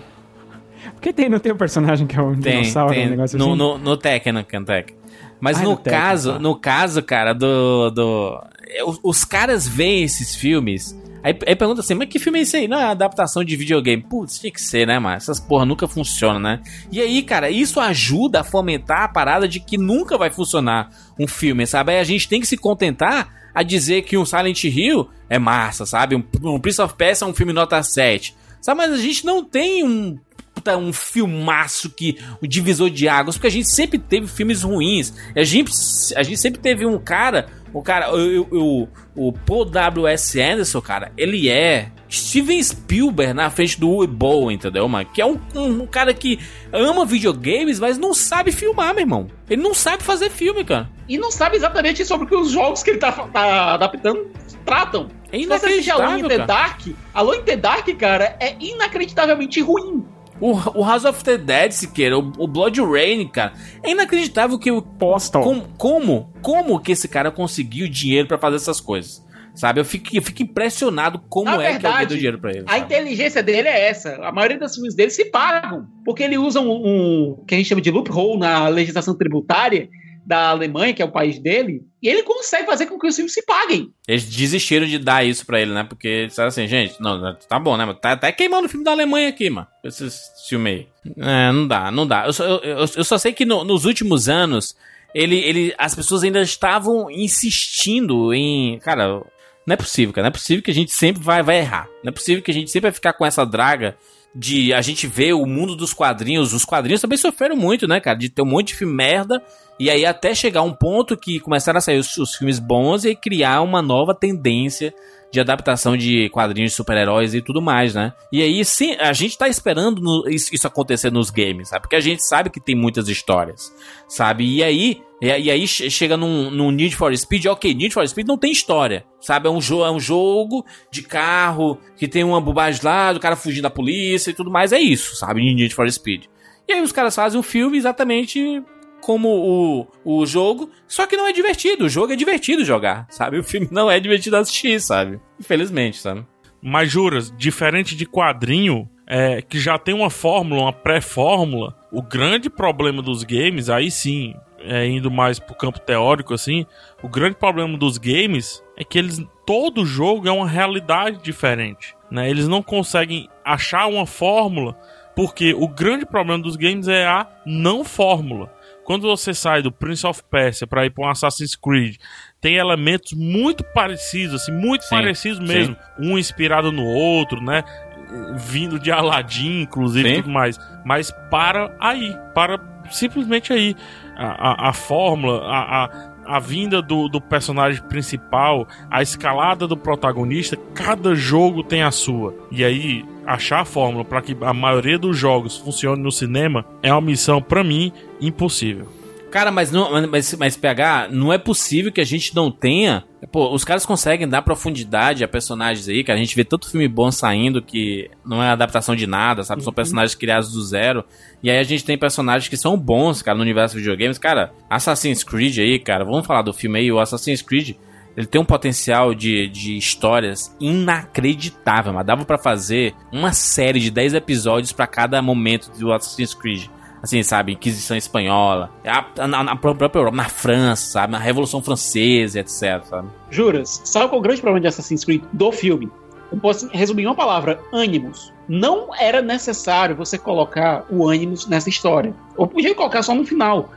Porque tem, não tem um personagem que é um Tem, dinossauro, tem. um negócio no, assim? no, no Tekken, no Tekken. Mas Ah, no, caso, tá. no caso, cara, do. do os, os caras veem esses filmes. Aí, aí pergunta assim, mas que filme é esse aí? Não, é adaptação de videogame. Putz, tinha que ser, né, mano? Essas porra nunca funcionam, né? E aí, cara, isso ajuda a fomentar a parada de que nunca vai funcionar um filme, sabe? Aí a gente tem que se contentar a dizer que um Silent Hill é massa, sabe? Um, um Prince of Persia é um filme nota 7. Sabe, mas a gente não tem um puta, um filmaço que o divisor de águas, porque a gente sempre teve filmes ruins. A gente, a gente sempre teve um cara, o cara, o, o, o Paul W.S. Anderson, cara, ele é Steven Spielberg na frente do Uwe Boll, entendeu, mano? Que é um, um, um cara que ama videogames, mas não sabe filmar, meu irmão. Ele não sabe fazer filme, cara. e não sabe exatamente sobre o que os jogos que ele tá, tá adaptando tratam. É Se você assistir Alone in inacreditável, the. Dark, Alone in the Dark, cara, é inacreditavelmente ruim. O, o House of the Dead, Siqueira, o, o Blood Rain, cara. É inacreditável que o. Postal. Como, como, como que esse cara conseguiu dinheiro pra fazer essas coisas? Sabe? Eu fico, eu fico impressionado como Na é que alguém verdade, deu dinheiro pra ele. A sabe? inteligência dele é essa. A maioria dos filmes dele se pagam. Porque ele usa um, um que a gente chama de loophole na legislação tributária da Alemanha, que é o país dele, e ele consegue fazer com que os filmes se paguem. Eles desistiram de dar isso pra ele, né? Porque disseram assim, gente, não, tá bom, né? Tá até queimando o filme da Alemanha aqui, mano. Esses filmes aí. É, não dá, não dá. Eu só, eu, eu- eu só sei que no- nos últimos anos, ele, ele, as pessoas ainda estavam insistindo em. Cara, não é possível, cara. Não é possível que a gente sempre vai, vai errar. Não é possível que a gente sempre vai ficar com essa draga de a gente ver o mundo dos quadrinhos. Os quadrinhos também sofreram muito, né, cara? De ter um monte de filme merda. E aí até chegar um ponto que começaram a sair os, os filmes bons e criar uma nova tendência de adaptação de quadrinhos de super-heróis e tudo mais, né? E aí, sim, a gente tá esperando no- isso, isso acontecer nos games, sabe? Porque a gente sabe que tem muitas histórias, sabe? E aí, e, aí che- chega num, num Need for Speed, ok, Need for Speed não tem história, sabe? É um, jo é um jogo de carro que tem uma bobagem lá, do cara fugindo da polícia e tudo mais, é isso, sabe? Need for Speed. E aí os caras fazem um filme exatamente como o, o jogo, só que não é divertido. O jogo é divertido jogar, sabe? O filme não é divertido assistir, sabe? Infelizmente, sabe? Mas juras, diferente de quadrinho, é, que já tem uma fórmula, uma pré-fórmula, o grande problema dos games, aí sim, é, indo mais pro campo teórico assim, o grande problema dos games é que eles todo jogo é uma realidade diferente, né? Eles não conseguem achar uma fórmula, porque o grande problema dos games é a não fórmula. Quando você sai do Prince of Persia para ir para um Assassin's Creed, tem elementos muito parecidos, assim, muito Sim, parecidos sim. mesmo, um inspirado no outro, né? Vindo de Aladdin, inclusive, e Sim. tudo mais. Mas para aí, para simplesmente aí. A, a, a fórmula, a, a, a vinda do, do personagem principal, a escalada do protagonista, cada jogo tem a sua. E aí, achar a fórmula para que a maioria dos jogos funcione no cinema é uma missão, para mim, impossível. Cara, mas, não, mas, mas PH, não é possível que a gente não tenha. Pô, os caras conseguem dar profundidade a personagens aí, cara. A gente vê tanto filme bom saindo que não é adaptação de nada, sabe? São personagens criados do zero. E aí a gente tem personagens que são bons, cara, no universo de videogames. Cara, Assassin's Creed aí, cara, vamos falar do filme aí. O Assassin's Creed, ele tem um potencial de, de histórias inacreditável, mas dava pra fazer uma série de 10 episódios pra cada momento do Assassin's Creed assim, sabe, Inquisição Espanhola, a- na, na própria Europa, na França, sabe, na Revolução Francesa, etc, sabe? Juras, sabe qual é o grande problema de Assassin's Creed do filme? Eu posso resumir em uma palavra: ânimos. Não era necessário você colocar o ânimos nessa história. Ou podia colocar só no final.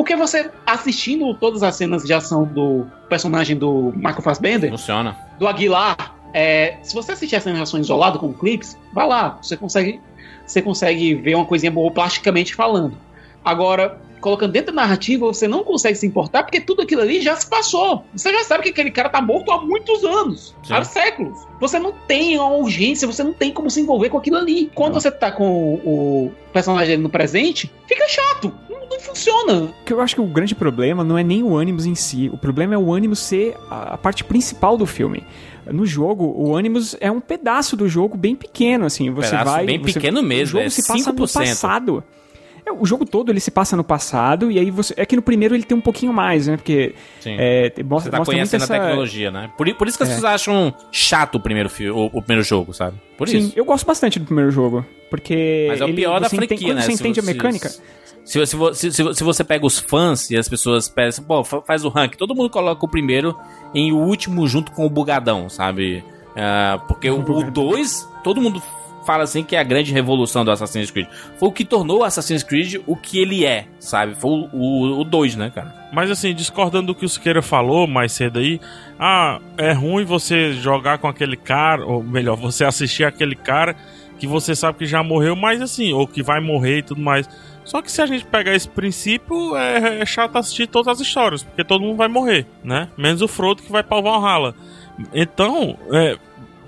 Porque você, assistindo todas as cenas de ação do personagem do Michael Fassbender, Funciona. do Aguilar, é, se você assistir essa animação isolada com clipes, vá lá, você consegue, você consegue ver uma coisinha boa plasticamente falando. Agora, colocando dentro da narrativa, você não consegue se importar porque tudo aquilo ali já se passou. Você já sabe que aquele cara tá morto há muitos anos, Sim. há séculos. Você não tem uma urgência, você não tem como se envolver com aquilo ali. Quando você tá com o, personagem no presente, fica chato. Não, não funciona. que eu acho que o grande problema não é nem o Animus em si. O problema é o Animus ser a a parte principal do filme. No jogo, o Animus é um pedaço do jogo bem pequeno, assim. Você Pedaço vai. bem você- pequeno mesmo, O jogo é se passa no 5%. passado. É, O jogo todo ele se passa no passado, e aí você. É que no primeiro ele tem um pouquinho mais, né? Porque. Sim. É, mostra, Você tá conhecendo essa... a tecnologia, né? Por, por isso que as É. pessoas acham chato o primeiro, fi- o, o primeiro jogo, sabe? Por Sim, isso. eu gosto bastante do primeiro jogo. Porque. Mas é o ele- pior da você entende- franquia, quando né? você Se entende a você- mecânica. Se, você- se, se, se, se você pega os fãs e as pessoas pensam, pô, fa- faz o rank, todo mundo coloca o primeiro em o último junto com o bugadão, sabe? Ah, porque o 2, todo mundo fala assim que é a grande revolução do Assassin's Creed. Foi o que tornou o Assassin's Creed o que ele é, sabe? Foi o 2, né, cara? Mas assim, discordando do que o Siqueira falou mais cedo aí, ah, é ruim você jogar com aquele cara, ou melhor, você assistir aquele cara que você sabe que já morreu, mas assim, ou que vai morrer e tudo mais. Só que se a gente pegar esse princípio, é, é chato assistir todas as histórias, porque todo mundo vai morrer, né? Menos o Frodo que vai pra Valhalla. Então, é,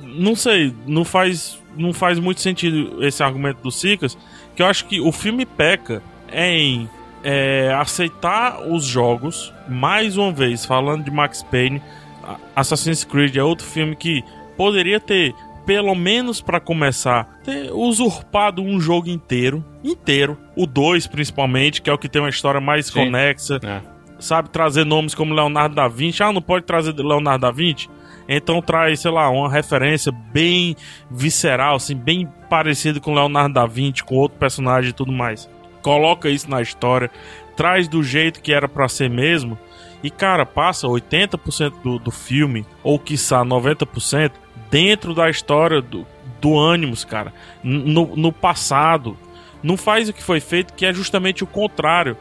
não sei, não faz, não faz muito sentido esse argumento do Sicas, que eu acho que o filme peca em é, aceitar os jogos. Mais uma vez, falando de Max Payne, Assassin's Creed é outro filme que poderia ter pelo menos pra começar, ter usurpado um jogo inteiro, inteiro, o 2 principalmente, que é o que tem uma história mais Sim. conexa, É. sabe, trazer nomes como Leonardo da Vinci. Ah, não pode trazer Leonardo da Vinci? Então traz, sei lá, uma referência bem visceral, assim, bem parecida com Leonardo da Vinci, com outro personagem e tudo mais. Coloca isso na história, traz do jeito que era pra ser mesmo. E, cara, passa 80% do, do filme, ou quiçá 90%, dentro da história do, do Animus, cara. No, no passado. Não faz o que foi feito, que é justamente o contrário.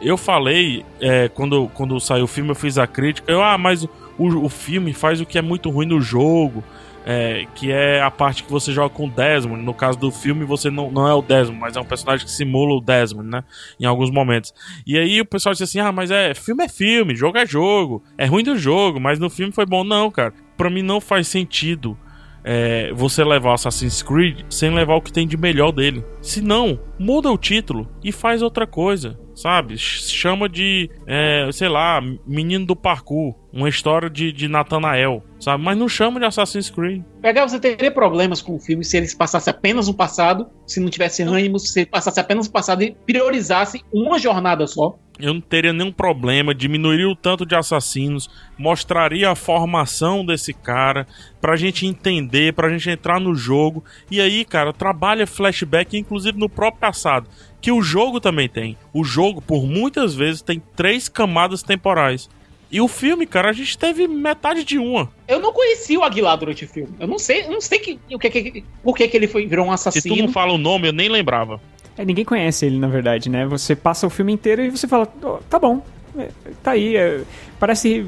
Eu falei, é, quando, quando saiu o filme, eu fiz a crítica. Eu, ah, mas o, o filme faz o que é muito ruim no jogo. é, que é a parte que você joga com o Desmond. No caso do filme, você não, não é o Desmond, mas é um personagem que simula o Desmond, né? Em alguns momentos. E aí o pessoal disse assim: ah, mas é filme é filme, jogo é jogo. É ruim do jogo, mas no filme foi bom. Não, cara. Pra mim não faz sentido é, você levar Assassin's Creed sem levar o que tem de melhor dele. Se não, muda o título e faz outra coisa, sabe? Ch- Chama de, é, sei lá, Menino do Parkour, uma história de, de Nathanael, sabe? Mas não chama de Assassin's Creed. Pegar você teria problemas com o filme se eles passassem apenas um passado, se não tivesse ânimo, se ele passasse apenas um passado e priorizasse uma jornada só. Eu não teria nenhum problema, diminuiria o tanto de assassinos, mostraria a formação desse cara, pra gente entender, pra gente entrar no jogo. E aí, cara, trabalha flashback, inclusive no próprio passado, que o jogo também tem. O jogo, por muitas vezes, tem três camadas temporais. E o filme, cara, a gente teve metade de uma. Eu não conheci o Aguilar durante o filme. Eu não sei, eu não sei que, o que, que, por que, que ele foi, virou um Se tu não assassino. fala o nome, eu nem lembrava. É, ninguém conhece ele, na verdade, né? Você passa o filme inteiro e você fala, "Oh, tá bom, é, tá aí. é, parece.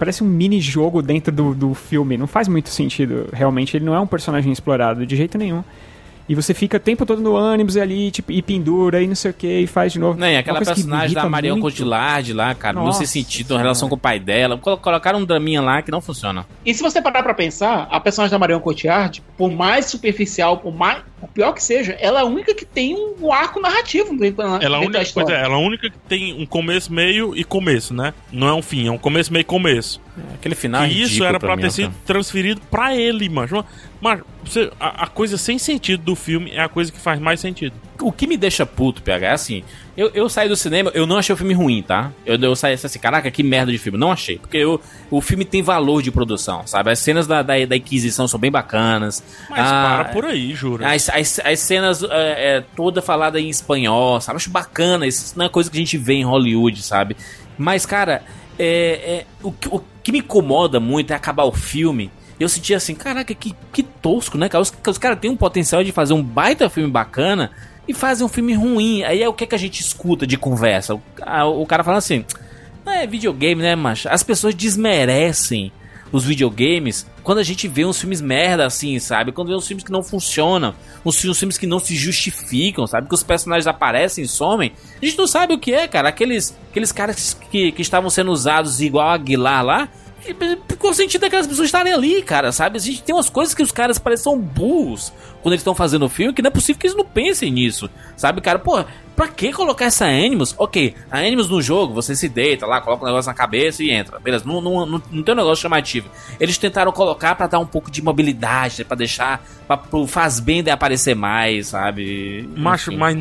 Parece um mini jogo dentro do, do filme. Não faz muito sentido. Realmente, ele não é um personagem explorado de jeito nenhum. E você fica o tempo todo no ônibus e ali, tipo, e pendura e não sei o que, e faz de novo. Não, e aquela personagem da Marion Cotillard lá, cara, não Nossa tem sentido em relação com o pai dela. Colo- Colocaram um draminha lá que não funciona. E se você parar pra pensar, a personagem da Marion Cotillard, por mais superficial, por mais. Por pior que seja, ela é a única que tem um arco narrativo dentro, Ela é, da única, pois é, ela é a única que tem um começo, meio e começo, né? Não é um fim, é um começo, meio e começo. Aquele final é e isso ridículo era pra mim, ter sido transferido pra ele, mano. Mas você- a, a coisa sem sentido do filme é a coisa que faz mais sentido. O que me deixa puto, PH, é assim. Eu, eu saí do cinema, eu não achei o filme ruim, tá? Eu, eu saí assim, caraca, que merda de filme. Não achei. Porque eu, o filme tem valor de produção, sabe? As cenas da, da, da Inquisição são bem bacanas. Mas Ah, para por aí, jura. As, as, as cenas é, é, toda falada em espanhol, sabe? Acho bacana, isso não é coisa que a gente vê em Hollywood, sabe? Mas, cara, é, é, o, que- o que me incomoda muito é acabar o filme. Eu senti assim, caraca, que, que tosco, né? Os, os caras têm um potencial de fazer um baita filme bacana e fazem um filme ruim. Aí é o que, é que a gente escuta de conversa. O, a- o cara fala assim, "Ah, é videogame, né, macho? As pessoas desmerecem os videogames quando a gente vê uns filmes merda assim, sabe? Quando vê uns filmes que não funcionam, uns filmes que não se justificam, sabe? Que os personagens aparecem e somem. A gente não sabe o que é, cara. Aqueles, aqueles caras que, que estavam sendo usados igual a Aguilar lá. O sentido daquelas pessoas estarem ali, cara, sabe? A gente tem umas coisas que os caras parecem burros quando eles estão fazendo o filme, que não é possível que eles não pensem nisso, sabe, cara? Pô, pra que colocar essa Animus? Ok, a Animus no jogo, você se deita lá, coloca um negócio na cabeça e entra, beleza? Não, não, não, não tem um negócio chamativo. Eles tentaram colocar pra dar um pouco de mobilidade, pra deixar, pra, pro Fazbender aparecer mais, sabe? Macho, Enfim. mas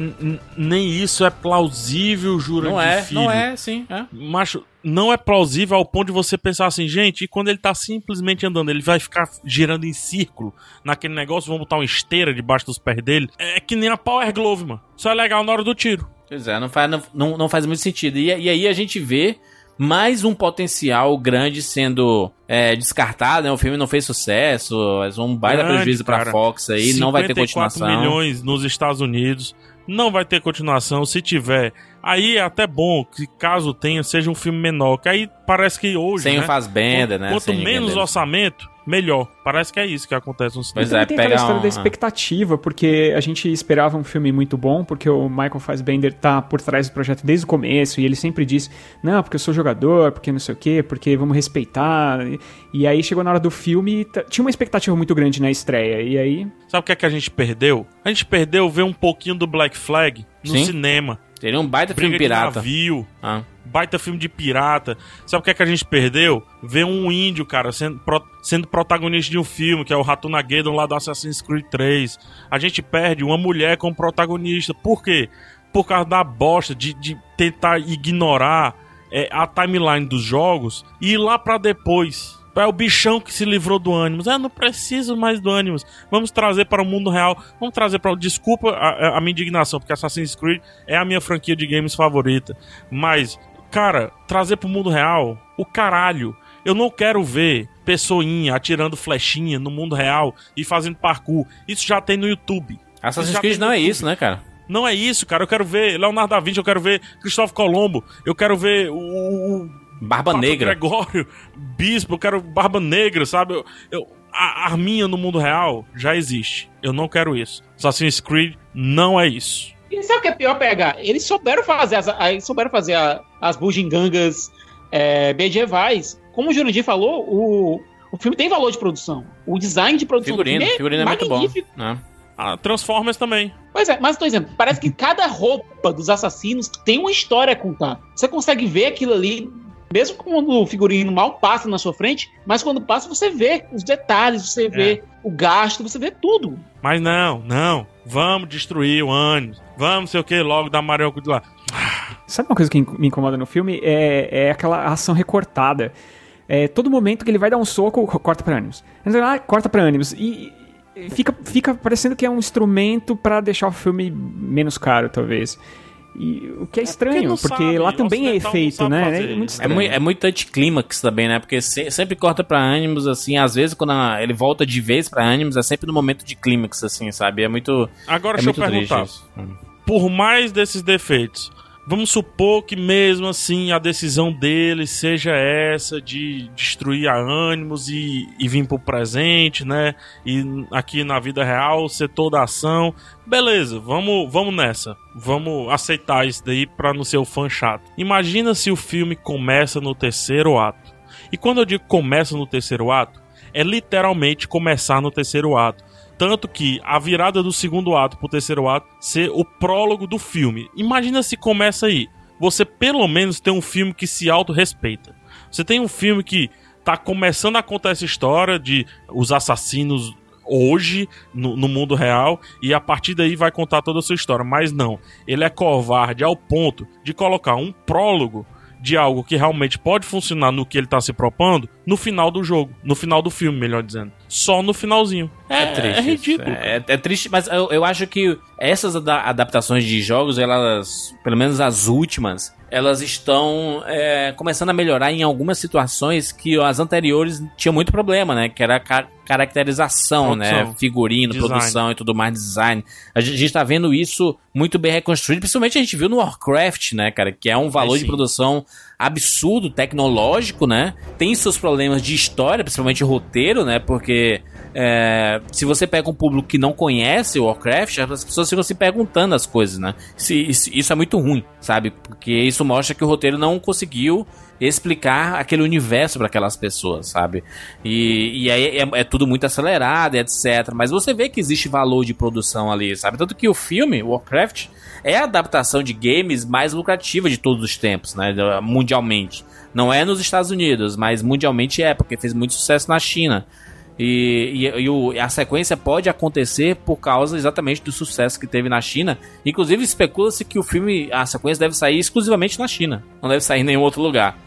nem isso é plausível, jura Não é, filho. não é, sim, é. Macho, não é plausível ao ponto de você pensar assim, gente, e quando ele tá simplesmente andando, ele vai ficar girando em círculo naquele negócio, vão botar uma esteira debaixo dos pés dele. É que nem a Power Glove, mano. Só é legal na hora do tiro. Pois é, não faz, não, não, faz muito sentido. E, e aí a gente vê mais um potencial grande sendo é, descartado, né? O filme não fez sucesso, mas um baita Grande, prejuízo pra cara. Fox aí, não vai ter 54 continuação. milhões nos Estados Unidos. Não vai ter continuação. Se tiver, aí é até bom que caso tenha, seja um filme menor. Que aí parece que hoje. Sem né, o Fassbender, né? Quanto Sem ninguém menos orçamento, melhor. Parece que é isso que acontece no cinema. Pois é, tem aquela história um- da expectativa, porque a gente esperava um filme muito bom, porque o Michael Fassbender tá por trás do projeto desde o começo, e ele sempre diz, não, porque eu sou jogador, porque não sei o quê, porque vamos respeitar. E, e aí chegou na hora do filme, e tinha uma expectativa muito grande na estreia, e aí... Sabe o que é que a gente perdeu? A gente perdeu ver um pouquinho do Black Flag no Sim. cinema. Seria um baita filme briga de pirata. navio, Ah. baita filme de pirata. Sabe o que é que a gente perdeu? Ver um índio, cara, sendo, pro- sendo protagonista de um filme, que é o Ratuna Geddon lá do Assassin's Creed 3. A gente perde uma mulher como protagonista. Por quê? Por causa da bosta de, de tentar ignorar é, a timeline dos jogos e ir lá pra depois. É o bichão que se livrou do Animus. Ah, não preciso mais do Animus. Vamos trazer para o mundo real. Vamos trazer para. Desculpa a, a minha indignação, porque Assassin's Creed é a minha franquia de games favorita. Mas, cara, trazer pro mundo real, o caralho. Eu não quero ver pessoinha atirando flechinha no mundo real e fazendo parkour. Isso já tem no YouTube. Assassin's Creed não é isso, né, cara? Não é isso, cara. Eu quero ver Leonardo da Vinci, eu quero ver Cristóvão Colombo, eu quero ver o, o Barba Papa Negra. Gregório, Bispo, eu quero Barba Negra, sabe? Eu, eu- a arminha no mundo real já existe. Eu não quero isso. Assassin's Creed não é isso. E sabe o que é pior pegar? Eles souberam fazer as, eles souberam fazer a- as bugigangas é, medievais. Como o Jurandir falou, o, o filme tem valor de produção. O design de produção Figurino, do filme é figurino é muito bom. magnífico. né? Ah, Transformers também. Pois é, mas tô dizendo, parece que cada roupa dos assassinos tem uma história a contar. Você consegue ver aquilo ali, mesmo quando o figurino mal passa na sua frente, mas quando passa você vê os detalhes, você vê o gasto, você vê tudo. Mas não, não. Vamos destruir o ânimo. Vamos sei o que logo da Mario de lá. Sabe uma coisa que me incomoda no filme? É, é aquela ação recortada. É, todo momento que ele vai dar um soco, corta pra ânimos. Ah, corta pra ânimos. E e fica, fica parecendo que é um instrumento pra deixar o filme menos caro, talvez. E, o que é estranho, não porque sabe, lá também é efeito, né? É muito isso. É estranho. muito, é muito anticlímax também, né? Porque se- sempre corta pra ânimos, assim, às vezes quando a- ele volta de vez pra ânimos, é sempre no momento de clímax, assim, sabe? É muito. Agora é deixa eu muito triste perguntar. isso. Por mais desses defeitos, vamos supor que mesmo assim a decisão dele seja essa de destruir a ânimos e, e vir pro presente, né? E aqui na vida real ser toda ação. Beleza, vamos, vamos nessa. Vamos aceitar isso daí pra não ser o fã chato. Imagina se o filme começa no terceiro ato. E quando eu digo começa no terceiro ato, é literalmente começar no terceiro ato. Tanto que a virada do segundo ato pro terceiro ato ser o prólogo do filme. Imagina se começa aí. Você pelo menos tem um filme que se auto-respeita. Você tem um filme que tá começando a contar essa história de os assassinos hoje no, no mundo real e a partir daí vai contar toda a sua história. Mas não, ele é covarde ao ponto de colocar um prólogo de algo que realmente pode funcionar no que ele tá se propondo no final do jogo, no final do filme, melhor dizendo. Só no finalzinho. É, É triste. é ridículo. É, é triste, mas eu, eu acho que essas ada- adaptações de jogos, elas, pelo menos as últimas, elas estão é, começando a melhorar em algumas situações que as anteriores tinham muito problema, né? Que era a ca- caracterização, né? Produção. Figurino, Design. produção e tudo mais, design. A gente, a gente tá vendo isso muito bem reconstruído, principalmente a gente viu no Warcraft, né, cara? Que é um valor É, de produção absurdo, tecnológico, né? Tem seus problemas de história, principalmente roteiro, né? Porque é, se você pega um público que não conhece o Warcraft, as pessoas ficam se perguntando as coisas, né? Isso, isso, isso é muito ruim, sabe? Porque isso mostra que o roteiro não conseguiu explicar aquele universo para aquelas pessoas, sabe? E, e aí é, é tudo muito acelerado, etc. Mas você vê que existe valor de produção ali, sabe? Tanto que o filme, Warcraft, é a adaptação de games mais lucrativa de todos os tempos, né? Mundialmente. Não é nos Estados Unidos, mas mundialmente é, porque fez muito sucesso na China. E, e- e o- a sequência pode acontecer por causa exatamente do sucesso que teve na China. Inclusive, especula-se que o filme, a sequência deve sair exclusivamente na China, não deve sair em nenhum outro lugar.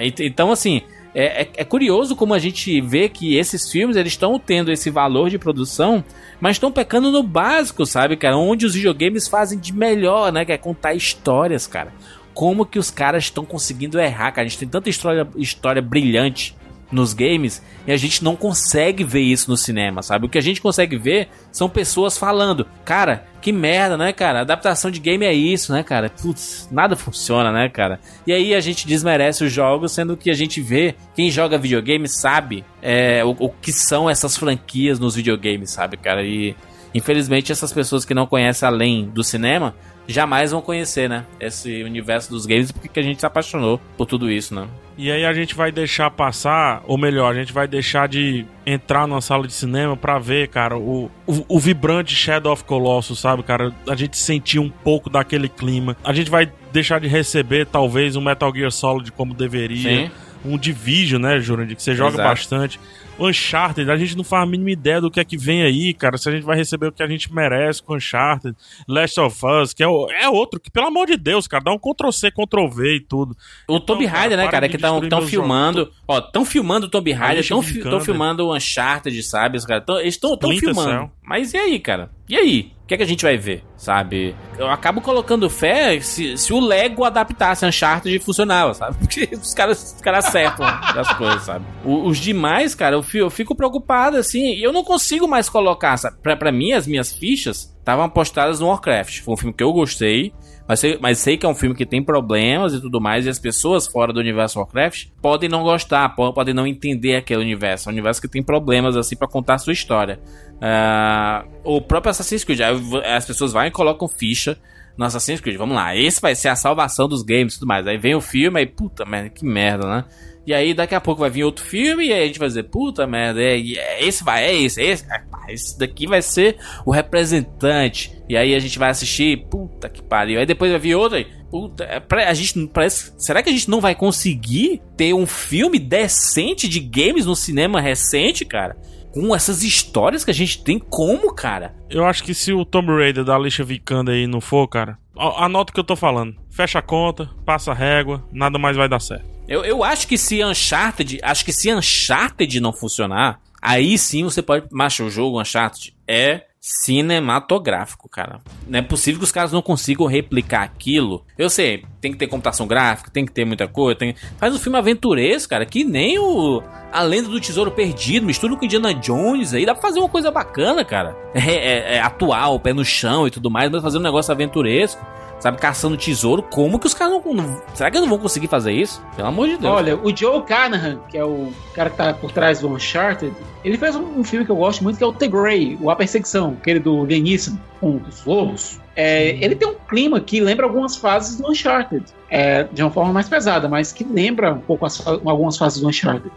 Ent- então, assim, é, é- é curioso como a gente vê que esses filmes eles estão tendo esse valor de produção, mas estão pecando no básico, sabe, cara? Onde os videogames fazem de melhor, né? Que é contar histórias, cara. Como que os caras estão conseguindo errar, cara? A gente tem tanta história, história brilhante nos games e a gente não consegue ver isso no cinema, sabe? O que a gente consegue ver são pessoas falando, cara, que merda, né, cara? Adaptação de game é isso, né, cara? Putz, nada funciona, né, cara? E aí a gente desmerece os jogos, sendo que a gente vê, quem joga videogame sabe é, o, o que são essas franquias nos videogames, sabe, cara? E, infelizmente essas pessoas que não conhecem além do cinema jamais vão conhecer, né? Esse universo dos games porque a gente se apaixonou por tudo isso, né? E aí a gente vai deixar passar, ou melhor, a gente vai deixar de entrar numa sala de cinema pra ver, cara, o, o, o vibrante Shadow of Colossus, sabe, cara? A gente sentir um pouco daquele clima. A gente vai deixar de receber, talvez, um Metal Gear Solid como deveria. Sim. Um Division, né, Jurandir? Que você joga Exato. bastante. Uncharted, a gente não faz a mínima ideia do que é que vem aí, cara. Se a gente vai receber o que a gente merece com Uncharted, Last of Us, que é, o- é outro, que pelo amor de Deus, cara, dá um Ctrl-C, Ctrl-V e tudo. O Tomb cara, Raider, né, cara, que estão destruir meus filmando. Ó, estão filmando o Tomb Raider, estão brincando, né? filmando o Uncharted, sabe? Os caras tão, eles estão Splinter filmando. Cell. Mas e aí, cara? E aí? O que é que a gente vai ver, sabe? Eu acabo colocando fé se, se o Lego adaptasse Uncharted e funcionava, sabe? Porque os caras, os caras acertam as coisas, sabe? O- os demais, cara, eu, fi- eu fico preocupado, assim, eu não consigo mais colocar, sabe? Pra, pra mim, as minhas fichas estavam apostadas no Warcraft. Foi um filme que eu gostei, mas sei, mas sei que é um filme que tem problemas e tudo mais, e as pessoas fora do universo Warcraft podem não gostar, po- podem não entender aquele universo. É um universo que tem problemas, assim, pra contar a sua história. Ah, o próprio Assassin's Creed, as pessoas vão e colocam ficha no Assassin's Creed. Vamos lá, esse vai ser a salvação dos games e tudo mais. Aí vem o filme, aí, puta merda, que merda, né? E aí daqui a pouco vai vir outro filme e aí a gente vai dizer, puta merda, é, é, esse vai, é esse, é esse, ah, esse daqui vai ser o representante. E aí a gente vai assistir, puta que pariu. Aí depois vai vir outro aí, puta, é, a gente parece, será que a gente não vai conseguir ter um filme decente de games no cinema recente, cara? Com essas histórias que a gente tem como, cara? Eu acho que se o Tomb Raider da Alicia Vikander aí não for, cara, anota o que eu tô falando. Fecha a conta, passa a régua, nada mais vai dar certo. Eu, eu acho que se Uncharted, acho que se Uncharted não funcionar, aí sim você pode, macho, o jogo Uncharted é cinematográfico, cara. Não é possível que os caras não consigam replicar aquilo. Eu sei, tem que ter computação gráfica, tem que ter muita coisa, tem... faz um filme aventuresco, cara, que nem o A Lenda do Tesouro Perdido, mistura com Indiana Jones aí, dá pra fazer uma coisa bacana, cara. É, é- é atual, pé no chão e tudo mais, mas fazer um negócio aventuresco. Sabe, caçando tesouro, como que os caras não, não- Será que eles não vão conseguir fazer isso? Pelo amor de Deus. Olha, o Joe Carnahan, que é o cara que tá por trás do Uncharted, ele fez um, um filme que eu gosto muito, que é o The Grey, o A Perseguição, aquele do Liam Neeson, com os lobos. É, ele tem um clima que lembra algumas fases do Uncharted, é, de uma forma mais pesada, mas que lembra um pouco as algumas fases do Uncharted.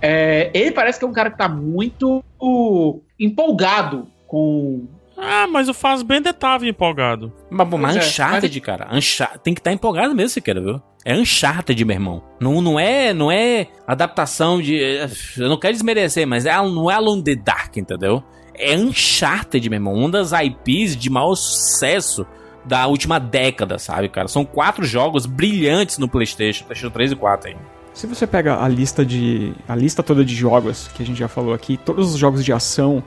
É, ele parece que é um cara que tá muito empolgado com Ah, mas o Fassbender tava empolgado. Mas, bom, mas é, Uncharted, cara. Uncha- Tem que estar empolgado mesmo, se quer, viu? É Uncharted, meu irmão. Não, não é não é adaptação de. Eu não quero desmerecer, mas é, não é Alone the Dark, entendeu? É Uncharted, meu irmão. Uma das IPs de maior sucesso da última década, sabe, cara? São quatro jogos brilhantes no PlayStation, PlayStation 3 e 4 aí. Se você pega a lista de a lista toda de jogos que a gente já falou aqui, todos os jogos de ação,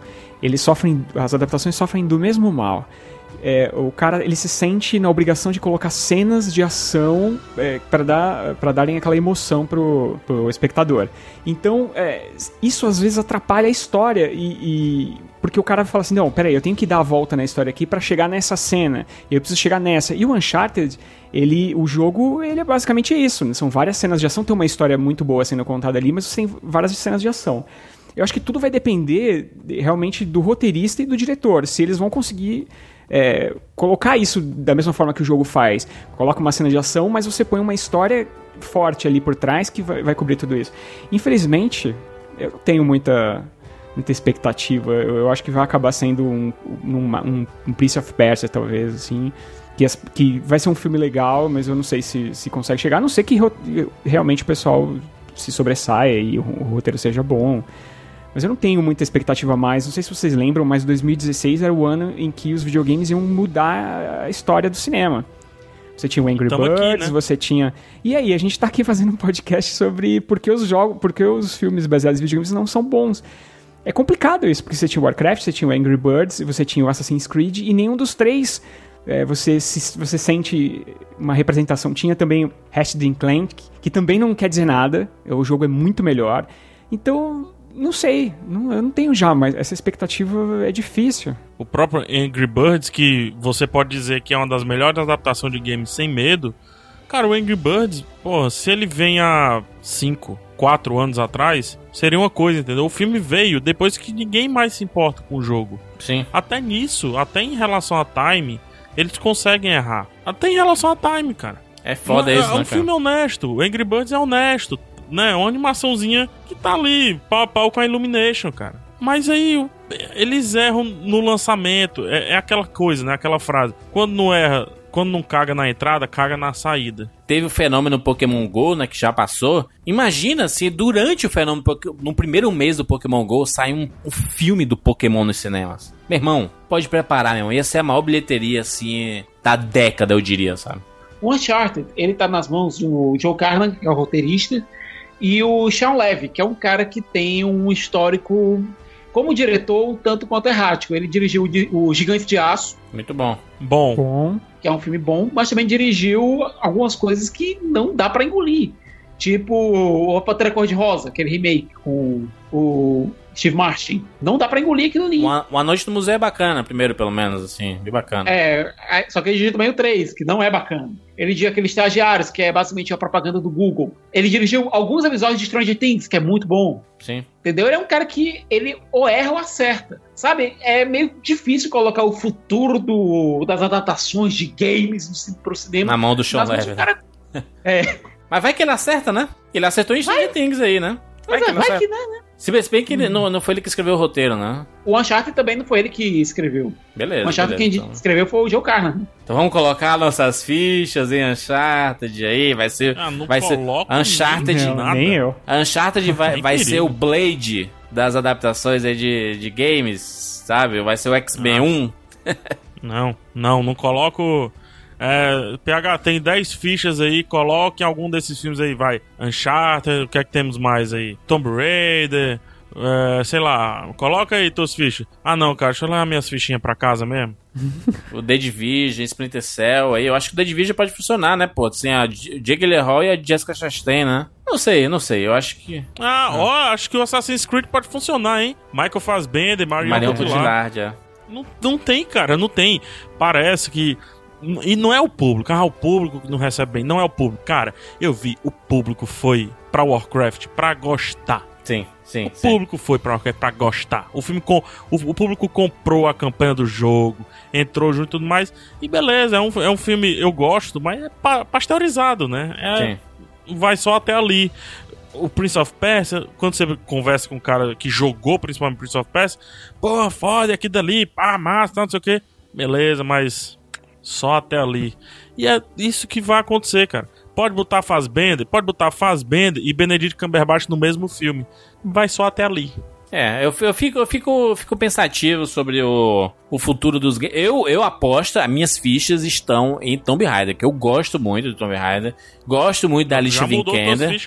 eles sofrem as adaptações sofrem do mesmo mal. É, o cara ele se sente na obrigação de colocar cenas de ação é, para dar para darem aquela emoção pro, pro espectador. Então é, isso às vezes atrapalha a história e, e- porque o cara fala assim não, peraí, eu tenho que dar a volta na história aqui para chegar nessa cena. Eu preciso chegar nessa. E o Uncharted ele, o jogo, ele é basicamente isso. né? São várias cenas de ação, tem uma história muito boa sendo contada ali, mas tem várias cenas de ação. Eu acho que tudo vai depender de- realmente do roteirista e do diretor, se eles vão conseguir é, colocar isso da mesma forma que o jogo faz. Coloca uma cena de ação, mas você põe uma história forte ali por trás que vai, vai cobrir tudo isso. Infelizmente, eu não tenho muita, muita expectativa. Eu, eu acho que vai acabar sendo um, um, um, um Prince of Persia, talvez, assim. Que, as- que vai ser um filme legal, mas eu não sei se, se consegue chegar. A não ser que realmente o pessoal se sobressaia e o, o roteiro seja bom. Mas eu não tenho muita expectativa a mais. Não sei se vocês lembram, mas 2016 era o ano em que os videogames iam mudar a história do cinema. Você tinha o Angry Tamo aqui, Birds, né? você tinha. E aí, a gente tá aqui fazendo um podcast sobre por que os jogos, por que os filmes baseados em videogames não são bons. É complicado isso, porque você tinha o Warcraft, você tinha o Angry Birds, você tinha o Assassin's Creed, e nenhum dos três é, você, se, você sente uma representação. Tinha também o Ratchet Clank, que também não quer dizer nada, o jogo é muito melhor. Então, não sei, não, eu não tenho já, mas essa expectativa é difícil. O próprio Angry Birds, que você pode dizer que é uma das melhores adaptações de games sem medo, Cara, o Angry Birds, porra, se ele vem há 5, 4 anos atrás, seria uma coisa, entendeu? O filme veio depois que ninguém mais se importa com o jogo. Sim. Até nisso, até em relação a time, eles conseguem errar. Até em relação a time, cara. É foda é, isso, é um né, filme cara? honesto. O Angry Birds é honesto, né? É uma animaçãozinha que tá ali, pau a pau com a Illumination, cara. Mas aí eles erram no lançamento. É, é aquela coisa, né? Aquela frase. Quando não erra, quando não caga na entrada, caga na saída. Teve o fenômeno Pokémon GO, né, que já passou. Imagina se durante o fenômeno, no primeiro mês do Pokémon GO, sai um, um filme do Pokémon nos cinemas. Meu irmão, pode preparar, meu irmão. Ia ser a maior bilheteria, assim, da década, eu diria, sabe? O Uncharted, ele tá nas mãos do Joe Carnan, que é o roteirista, e o Sean Levy, que é um cara que tem um histórico como diretor um tanto quanto errático. Ele dirigiu o Gigante de Aço, Muito bom. Bom, Bom. que é um filme bom, mas também dirigiu algumas coisas que não dá pra engolir. Tipo o Pantera Cor-de-Rosa, aquele remake com o Steve Martin. Não dá pra engolir aquilo ali. Uma, uma Noite no Museu é bacana, primeiro, pelo menos, assim, bem bacana. É, só que ele dirigiu também o 3, que não é bacana. Ele dirigiu aquele Estagiários, que é basicamente a propaganda do Google. Ele dirigiu alguns episódios de Stranger Things, que é muito bom. Sim. Entendeu? Ele é um cara que ele ou erra ou acerta. Sabe? É meio difícil colocar o futuro do, das adaptações de games pro cinema. Na mão do Sean Levy. um cara- É, Mas vai que ele acerta, né? Ele acertou em Stranger Things aí, né? Vai mas que vai que não, né? Se bem se bem que ele, não, não foi ele que escreveu o roteiro, né? O Uncharted também não foi ele que escreveu. Beleza. o Uncharted beleza, quem então. escreveu foi o Joe Carnan. Então vamos colocar nossas fichas em Uncharted aí, vai ser... ah, não vai ser Uncharted, nem Não, nada. nem eu. Uncharted vai, Nem vai querido. ser o Blade das adaptações aí de, de games, sabe? Vai ser o X-Men Ah. 1. Não, não, não coloco. É, PH tem 10 fichas aí, coloque em algum desses filmes aí, vai. Uncharted, o que é que temos mais aí? Tomb Raider, é, sei lá, coloca aí tuas fichas. Ah não, cara, deixa eu levar minhas fichinhas pra casa mesmo. O The Division, Splinter Cell aí. Eu acho que o The Division pode funcionar, né, pô? Tem a J- Jake Gyllenhaal e a Jessica Chastain, né? Não sei, não sei. Eu acho que... Ah, ó, acho que o Assassin's Creed pode funcionar, hein? Michael Fassbender, Marion Marion Cotillard. Cotillard, é. Não, não tem, cara, não tem. Parece que. E não é o público, ah, o público que não recebe bem. Não é o público. Cara, eu vi, o público foi pra Warcraft pra gostar. Sim, sim, O sim. público foi pra Warcraft pra gostar. O filme com. O, o público comprou a campanha do jogo, entrou junto e tudo mais. E beleza, é um, é um filme, eu gosto, mas é pa- pasteurizado, né? É, Sim. vai só até ali. O Prince of Persia, quando você conversa com um cara que jogou principalmente Prince of Persia, pô, foda, aqui dali, pá, massa, não sei o que. Beleza, mas só até ali. E é isso que vai acontecer, cara. Pode botar Fassbender, pode botar Fassbender e Benedict Cumberbatch no mesmo filme. Vai só até ali. É, eu, eu, fico, eu fico, fico pensativo sobre o, o futuro dos games. Eu, eu aposto, as minhas fichas estão em Tomb Raider, que eu gosto muito do Tomb Raider. Gosto muito da Alicia Vikander.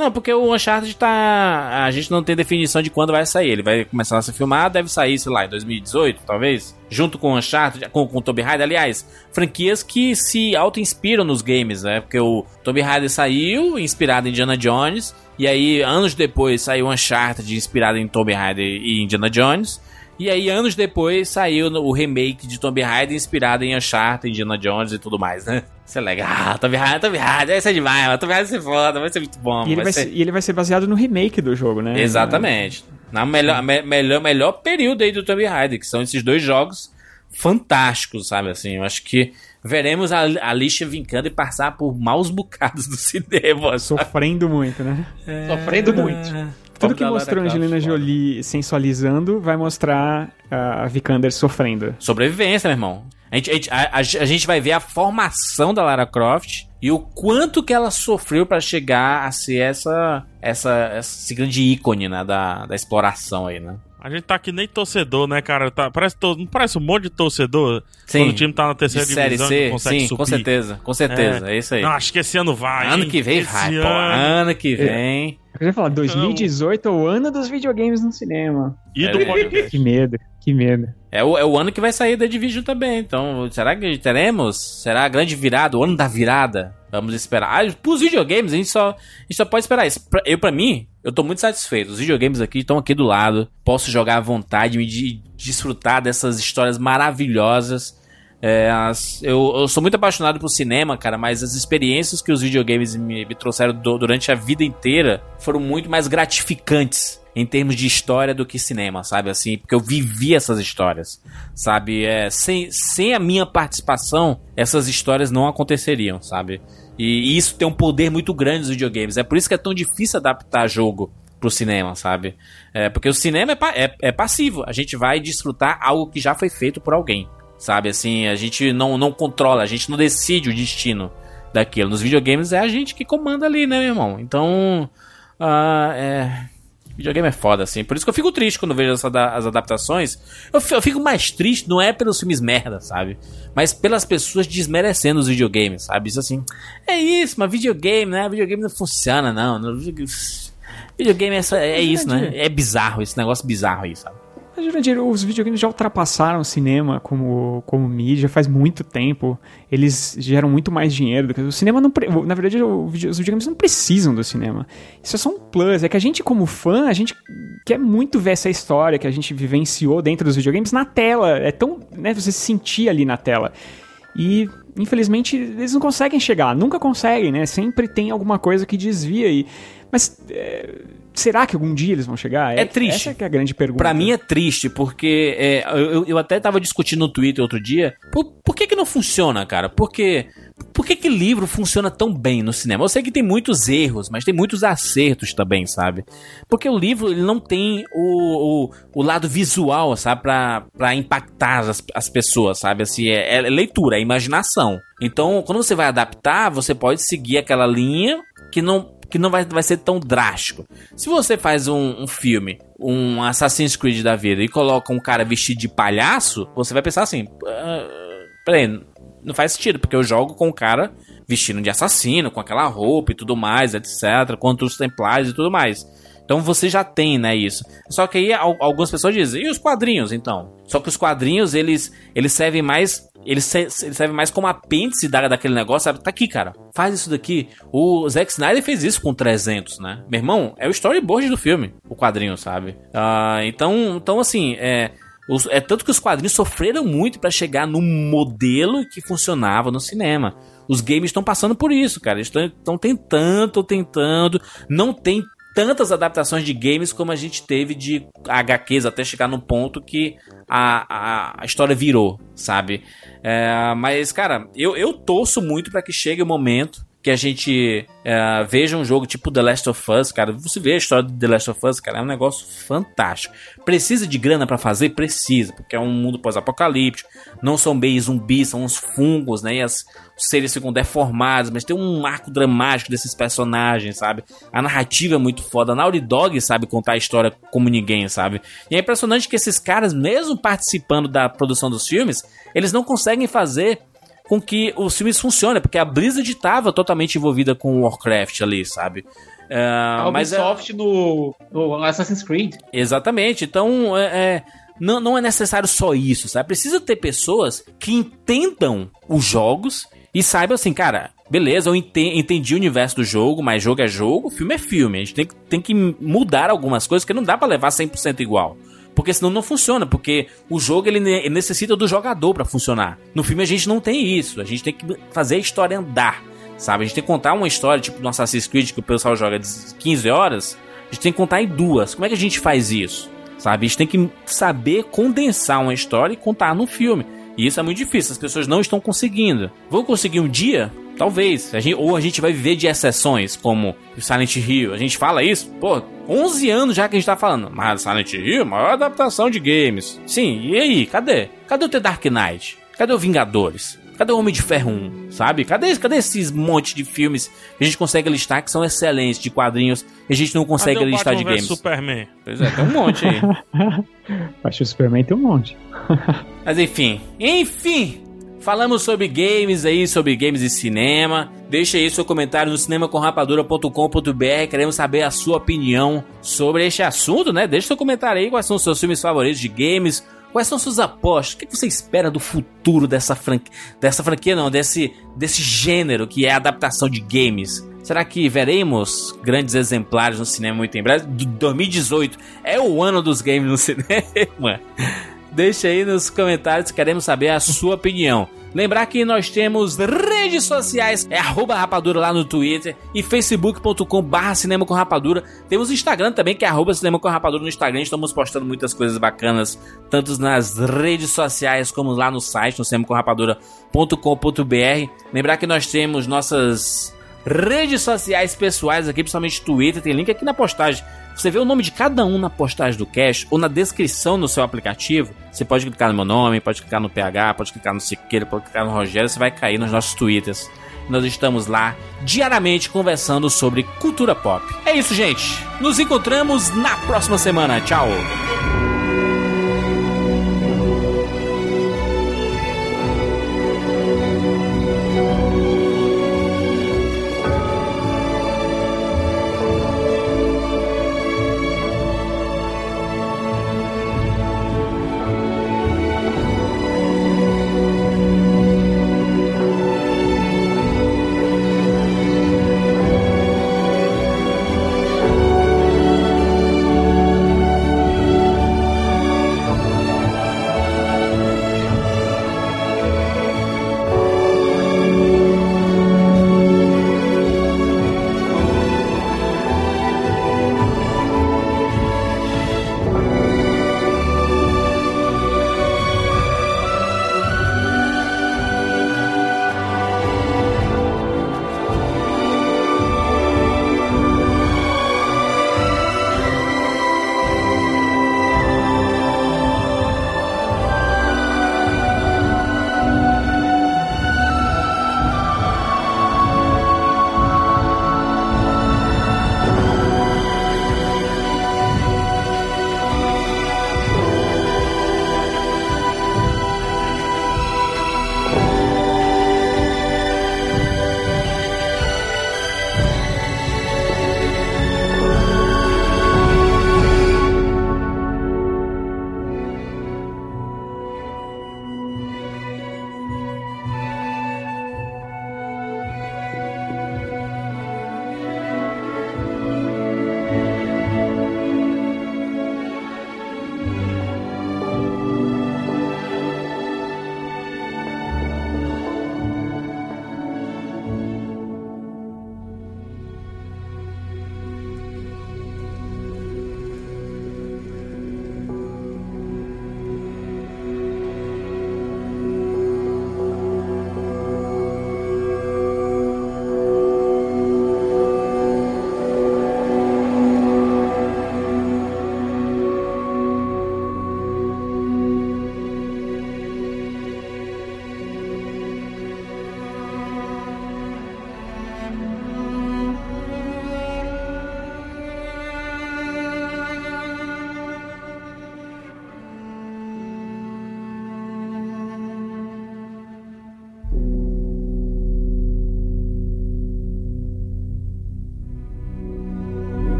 Não, porque o Uncharted tá. A gente não tem definição de quando vai sair. Ele vai começar a ser filmado, deve sair, sei lá, em 2018, talvez. Junto com o Uncharted, com, com o Tomb Raider. Aliás, franquias que se auto-inspiram nos games, né? Porque o Tomb Raider saiu, inspirado em Indiana Jones. E aí, anos depois, saiu Uncharted, inspirado em Tomb Raider e Indiana Jones. E aí, anos depois, saiu o remake de Tomb Raider inspirado em Uncharted, Indiana Jones e tudo mais, né? Isso é legal. Tomb Raider, Tomb Raider, vai ser demais, mano. Tomb Raider vai ser foda, vai ser muito bom. E ele, vai ser... ser, e ele vai ser baseado no remake do jogo, né? Exatamente. Na melhor, me- melhor, melhor período aí do Tomb Raider, que são esses dois jogos fantásticos, sabe assim? Eu acho que veremos a, a Alicia Vikander passar por maus bocados do cinema. sabe? Sofrendo muito, né? Sofrendo muito. Tudo que mostrou Angelina. Jolie sensualizando vai mostrar a Vikander sofrendo. Sobrevivência, meu irmão. A gente, a, a- a- gente vai ver a formação da Lara Croft e o quanto que ela sofreu pra chegar a ser essa, essa, esse grande ícone né, da, da exploração aí, né? A gente tá que nem torcedor, né, cara? Tá, parece, to- não parece um monte de torcedor Sim. quando o time tá na De terceira série divisão C, consegue sim, subir. com certeza, com certeza, é, isso aí. Não, acho que esse ano vai. ano hein? que vem Esse vai, pô. ano. Ano que vem. Eu queria falar, 2018 é o ano dos videogames no cinema. E do É. podcast. Que medo, que medo. É o, é o ano que vai sair da Division também. Então, será que teremos? Será a grande virada, o ano da virada? Vamos esperar. Ah, pros videogames, a gente só, a gente só pode esperar isso. Pra- Eu, pra mim, eu tô muito satisfeito. Os videogames aqui estão aqui do lado. Posso jogar à vontade, me de- desfrutar dessas histórias maravilhosas. É, as- eu, eu sou muito apaixonado por cinema, cara, mas as experiências que os videogames me, me trouxeram do- durante a vida inteira foram muito mais gratificantes em termos de história do que cinema, sabe? Assim, porque eu vivi essas histórias, sabe? É, sem, sem a minha participação, essas histórias não aconteceriam, sabe? E, e isso tem um poder muito grande nos videogames. É por isso que é tão difícil adaptar jogo pro cinema, sabe? É, porque o cinema é, pa- é, é passivo. A gente vai desfrutar algo que já foi feito por alguém, sabe? Assim, a gente não, não controla, a gente não decide o destino daquilo. Nos videogames é a gente que comanda ali, né, meu irmão? Então, ah, é... Videogame é foda, assim. Por isso que eu fico triste quando vejo as adaptações. Eu, fi- eu fico mais triste, não é pelos filmes merda, sabe? Mas pelas pessoas desmerecendo os videogames, sabe? Isso assim. É isso, mas videogame, né? Videogame não funciona, não. Videogame é, é isso, né? É bizarro, esse negócio bizarro aí, sabe? Jurandir, os videogames já ultrapassaram o cinema como, como mídia faz muito tempo. Eles geram muito mais dinheiro do que o cinema. Não, na verdade, os videogames não precisam do cinema. Isso é só um plus. É que a gente, como fã, a gente quer muito ver essa história que a gente vivenciou dentro dos videogames na tela. É tão. Né, você se sentir ali na tela. E, infelizmente, eles não conseguem chegar. Nunca conseguem, né? Sempre tem alguma coisa que desvia aí. Mas. é, será que algum dia eles vão chegar? É triste. Essa que é a grande pergunta. Pra mim é triste, porque é, eu, eu até tava discutindo no Twitter outro dia, por, por que que não funciona, cara? Porque, por que que livro funciona tão bem no cinema? Eu sei que tem muitos erros, mas tem muitos acertos também, sabe? Porque o livro, ele não tem o, o, o lado visual, sabe? Pra, pra impactar as, as pessoas, sabe? Assim, é, é leitura, é imaginação. Então, quando você vai adaptar, você pode seguir aquela linha que não que não vai, vai ser tão drástico. Se você faz um, um filme, um Assassin's Creed da vida, e coloca um cara vestido de palhaço, você vai pensar assim: "Ah, peraí, não faz sentido, porque eu jogo com um cara vestido de assassino, com aquela roupa e tudo mais, etc., contra os templários e tudo mais. Então você já tem, né, isso. Só que aí al- algumas pessoas dizem, e os quadrinhos, então? Só que os quadrinhos, eles, eles servem mais. Eles, se- eles servem mais como apêndice da, daquele negócio, sabe? Tá aqui, cara. Faz isso daqui. O Zack Snyder fez isso com 300, né? Meu irmão, é o storyboard do filme, o quadrinho, sabe? Ah, então, então, assim, é. os- é tanto que os quadrinhos sofreram muito pra chegar no modelo que funcionava no cinema. Os games estão passando por isso, cara. Eles estão tentando, tentando. Não tem tantas adaptações de games como a gente teve de HQs até chegar no ponto que a, a, a história virou, sabe? É, mas, cara, eu, eu torço muito pra que chegue o momento que a gente é, veja um jogo tipo The Last of Us, cara. Você vê a história do The Last of Us, cara, é um negócio fantástico. Precisa de grana pra fazer? Precisa, porque é um mundo pós-apocalíptico. Não são bem zumbis, são uns fungos, né? E as, os seres ficam deformados, mas tem um arco dramático desses personagens, sabe? A narrativa é muito foda. A Naughty Dog sabe contar a história como ninguém, sabe? E é impressionante que esses caras, mesmo participando da produção dos filmes, eles não conseguem fazer com que os filmes funcionem, porque a Blizzard estava totalmente envolvida com Warcraft ali, sabe? É, A mas é- Ubisoft no, no Assassin's Creed. Exatamente. Então, é, é, não, não é necessário só isso, sabe? Precisa ter pessoas que entendam os jogos e saibam assim, cara, beleza, eu ente- entendi o universo do jogo, mas jogo é jogo, filme é filme. A gente tem, que- tem que mudar algumas coisas que não dá pra levar 100% igual. Porque senão não funciona, porque o jogo ele, ne- ele necessita do jogador pra funcionar. No filme a gente não tem isso, a gente tem que fazer a história andar, sabe? A gente tem que contar uma história, tipo no Assassin's Creed, que o pessoal joga de 15 horas, a gente tem que contar em duas. Como é que a gente faz isso? Sabe? A gente tem que saber condensar uma história e contar no filme. E isso é muito difícil, as pessoas não estão conseguindo. Vão conseguir um dia? Talvez. A gente- ou a gente vai viver de exceções, como o Silent Hill. A gente fala isso, pô, 11 anos já que a gente tá falando. Mas Silent Hill, maior adaptação de games. Sim, e aí? Cadê? Cadê o The Dark Knight? Cadê o Vingadores? Cadê o Homem de Ferro 1? Sabe? Cadê, cadê esses monte de filmes que a gente consegue listar que são excelentes, de quadrinhos, e a gente não consegue Cadê o listar de games? Superman. Pois é, tem um monte aí. Acho que o Superman tem um monte. Mas enfim, enfim, falamos sobre games aí, sobre games e cinema. Deixa aí seu comentário no cinemacomrapadura.com.br. Queremos saber a sua opinião sobre este assunto, né? Deixa seu comentário aí, quais são os seus filmes favoritos de games. Quais são suas apostas? O que você espera do futuro dessa franquia? Dessa franquia não, desse, desse gênero que é a adaptação de games. Será que veremos grandes exemplares no cinema muito em breve? D- 2018 é o ano dos games no cinema. Deixa aí nos comentários, queremos saber a sua opinião. Lembrar que nós temos redes sociais, é arroba rapadura lá no Twitter e facebook.com barra cinema com rapadura. Temos Instagram também, que é arroba cinema com rapadura no Instagram. Estamos postando muitas coisas bacanas, tanto nas redes sociais como lá no site, no cinemacomrapadura.com.br. Lembrar que nós temos nossas redes sociais pessoais aqui, principalmente Twitter, tem link aqui na postagem. Você vê o nome de cada um na postagem do Cash ou na descrição no seu aplicativo. Você pode clicar no meu nome, pode clicar no PH, pode clicar no Siqueira, pode clicar no Rogério, você vai cair nos nossos Twitters. Nós estamos lá diariamente conversando sobre cultura pop. É isso, gente. Nos encontramos na próxima semana. Tchau.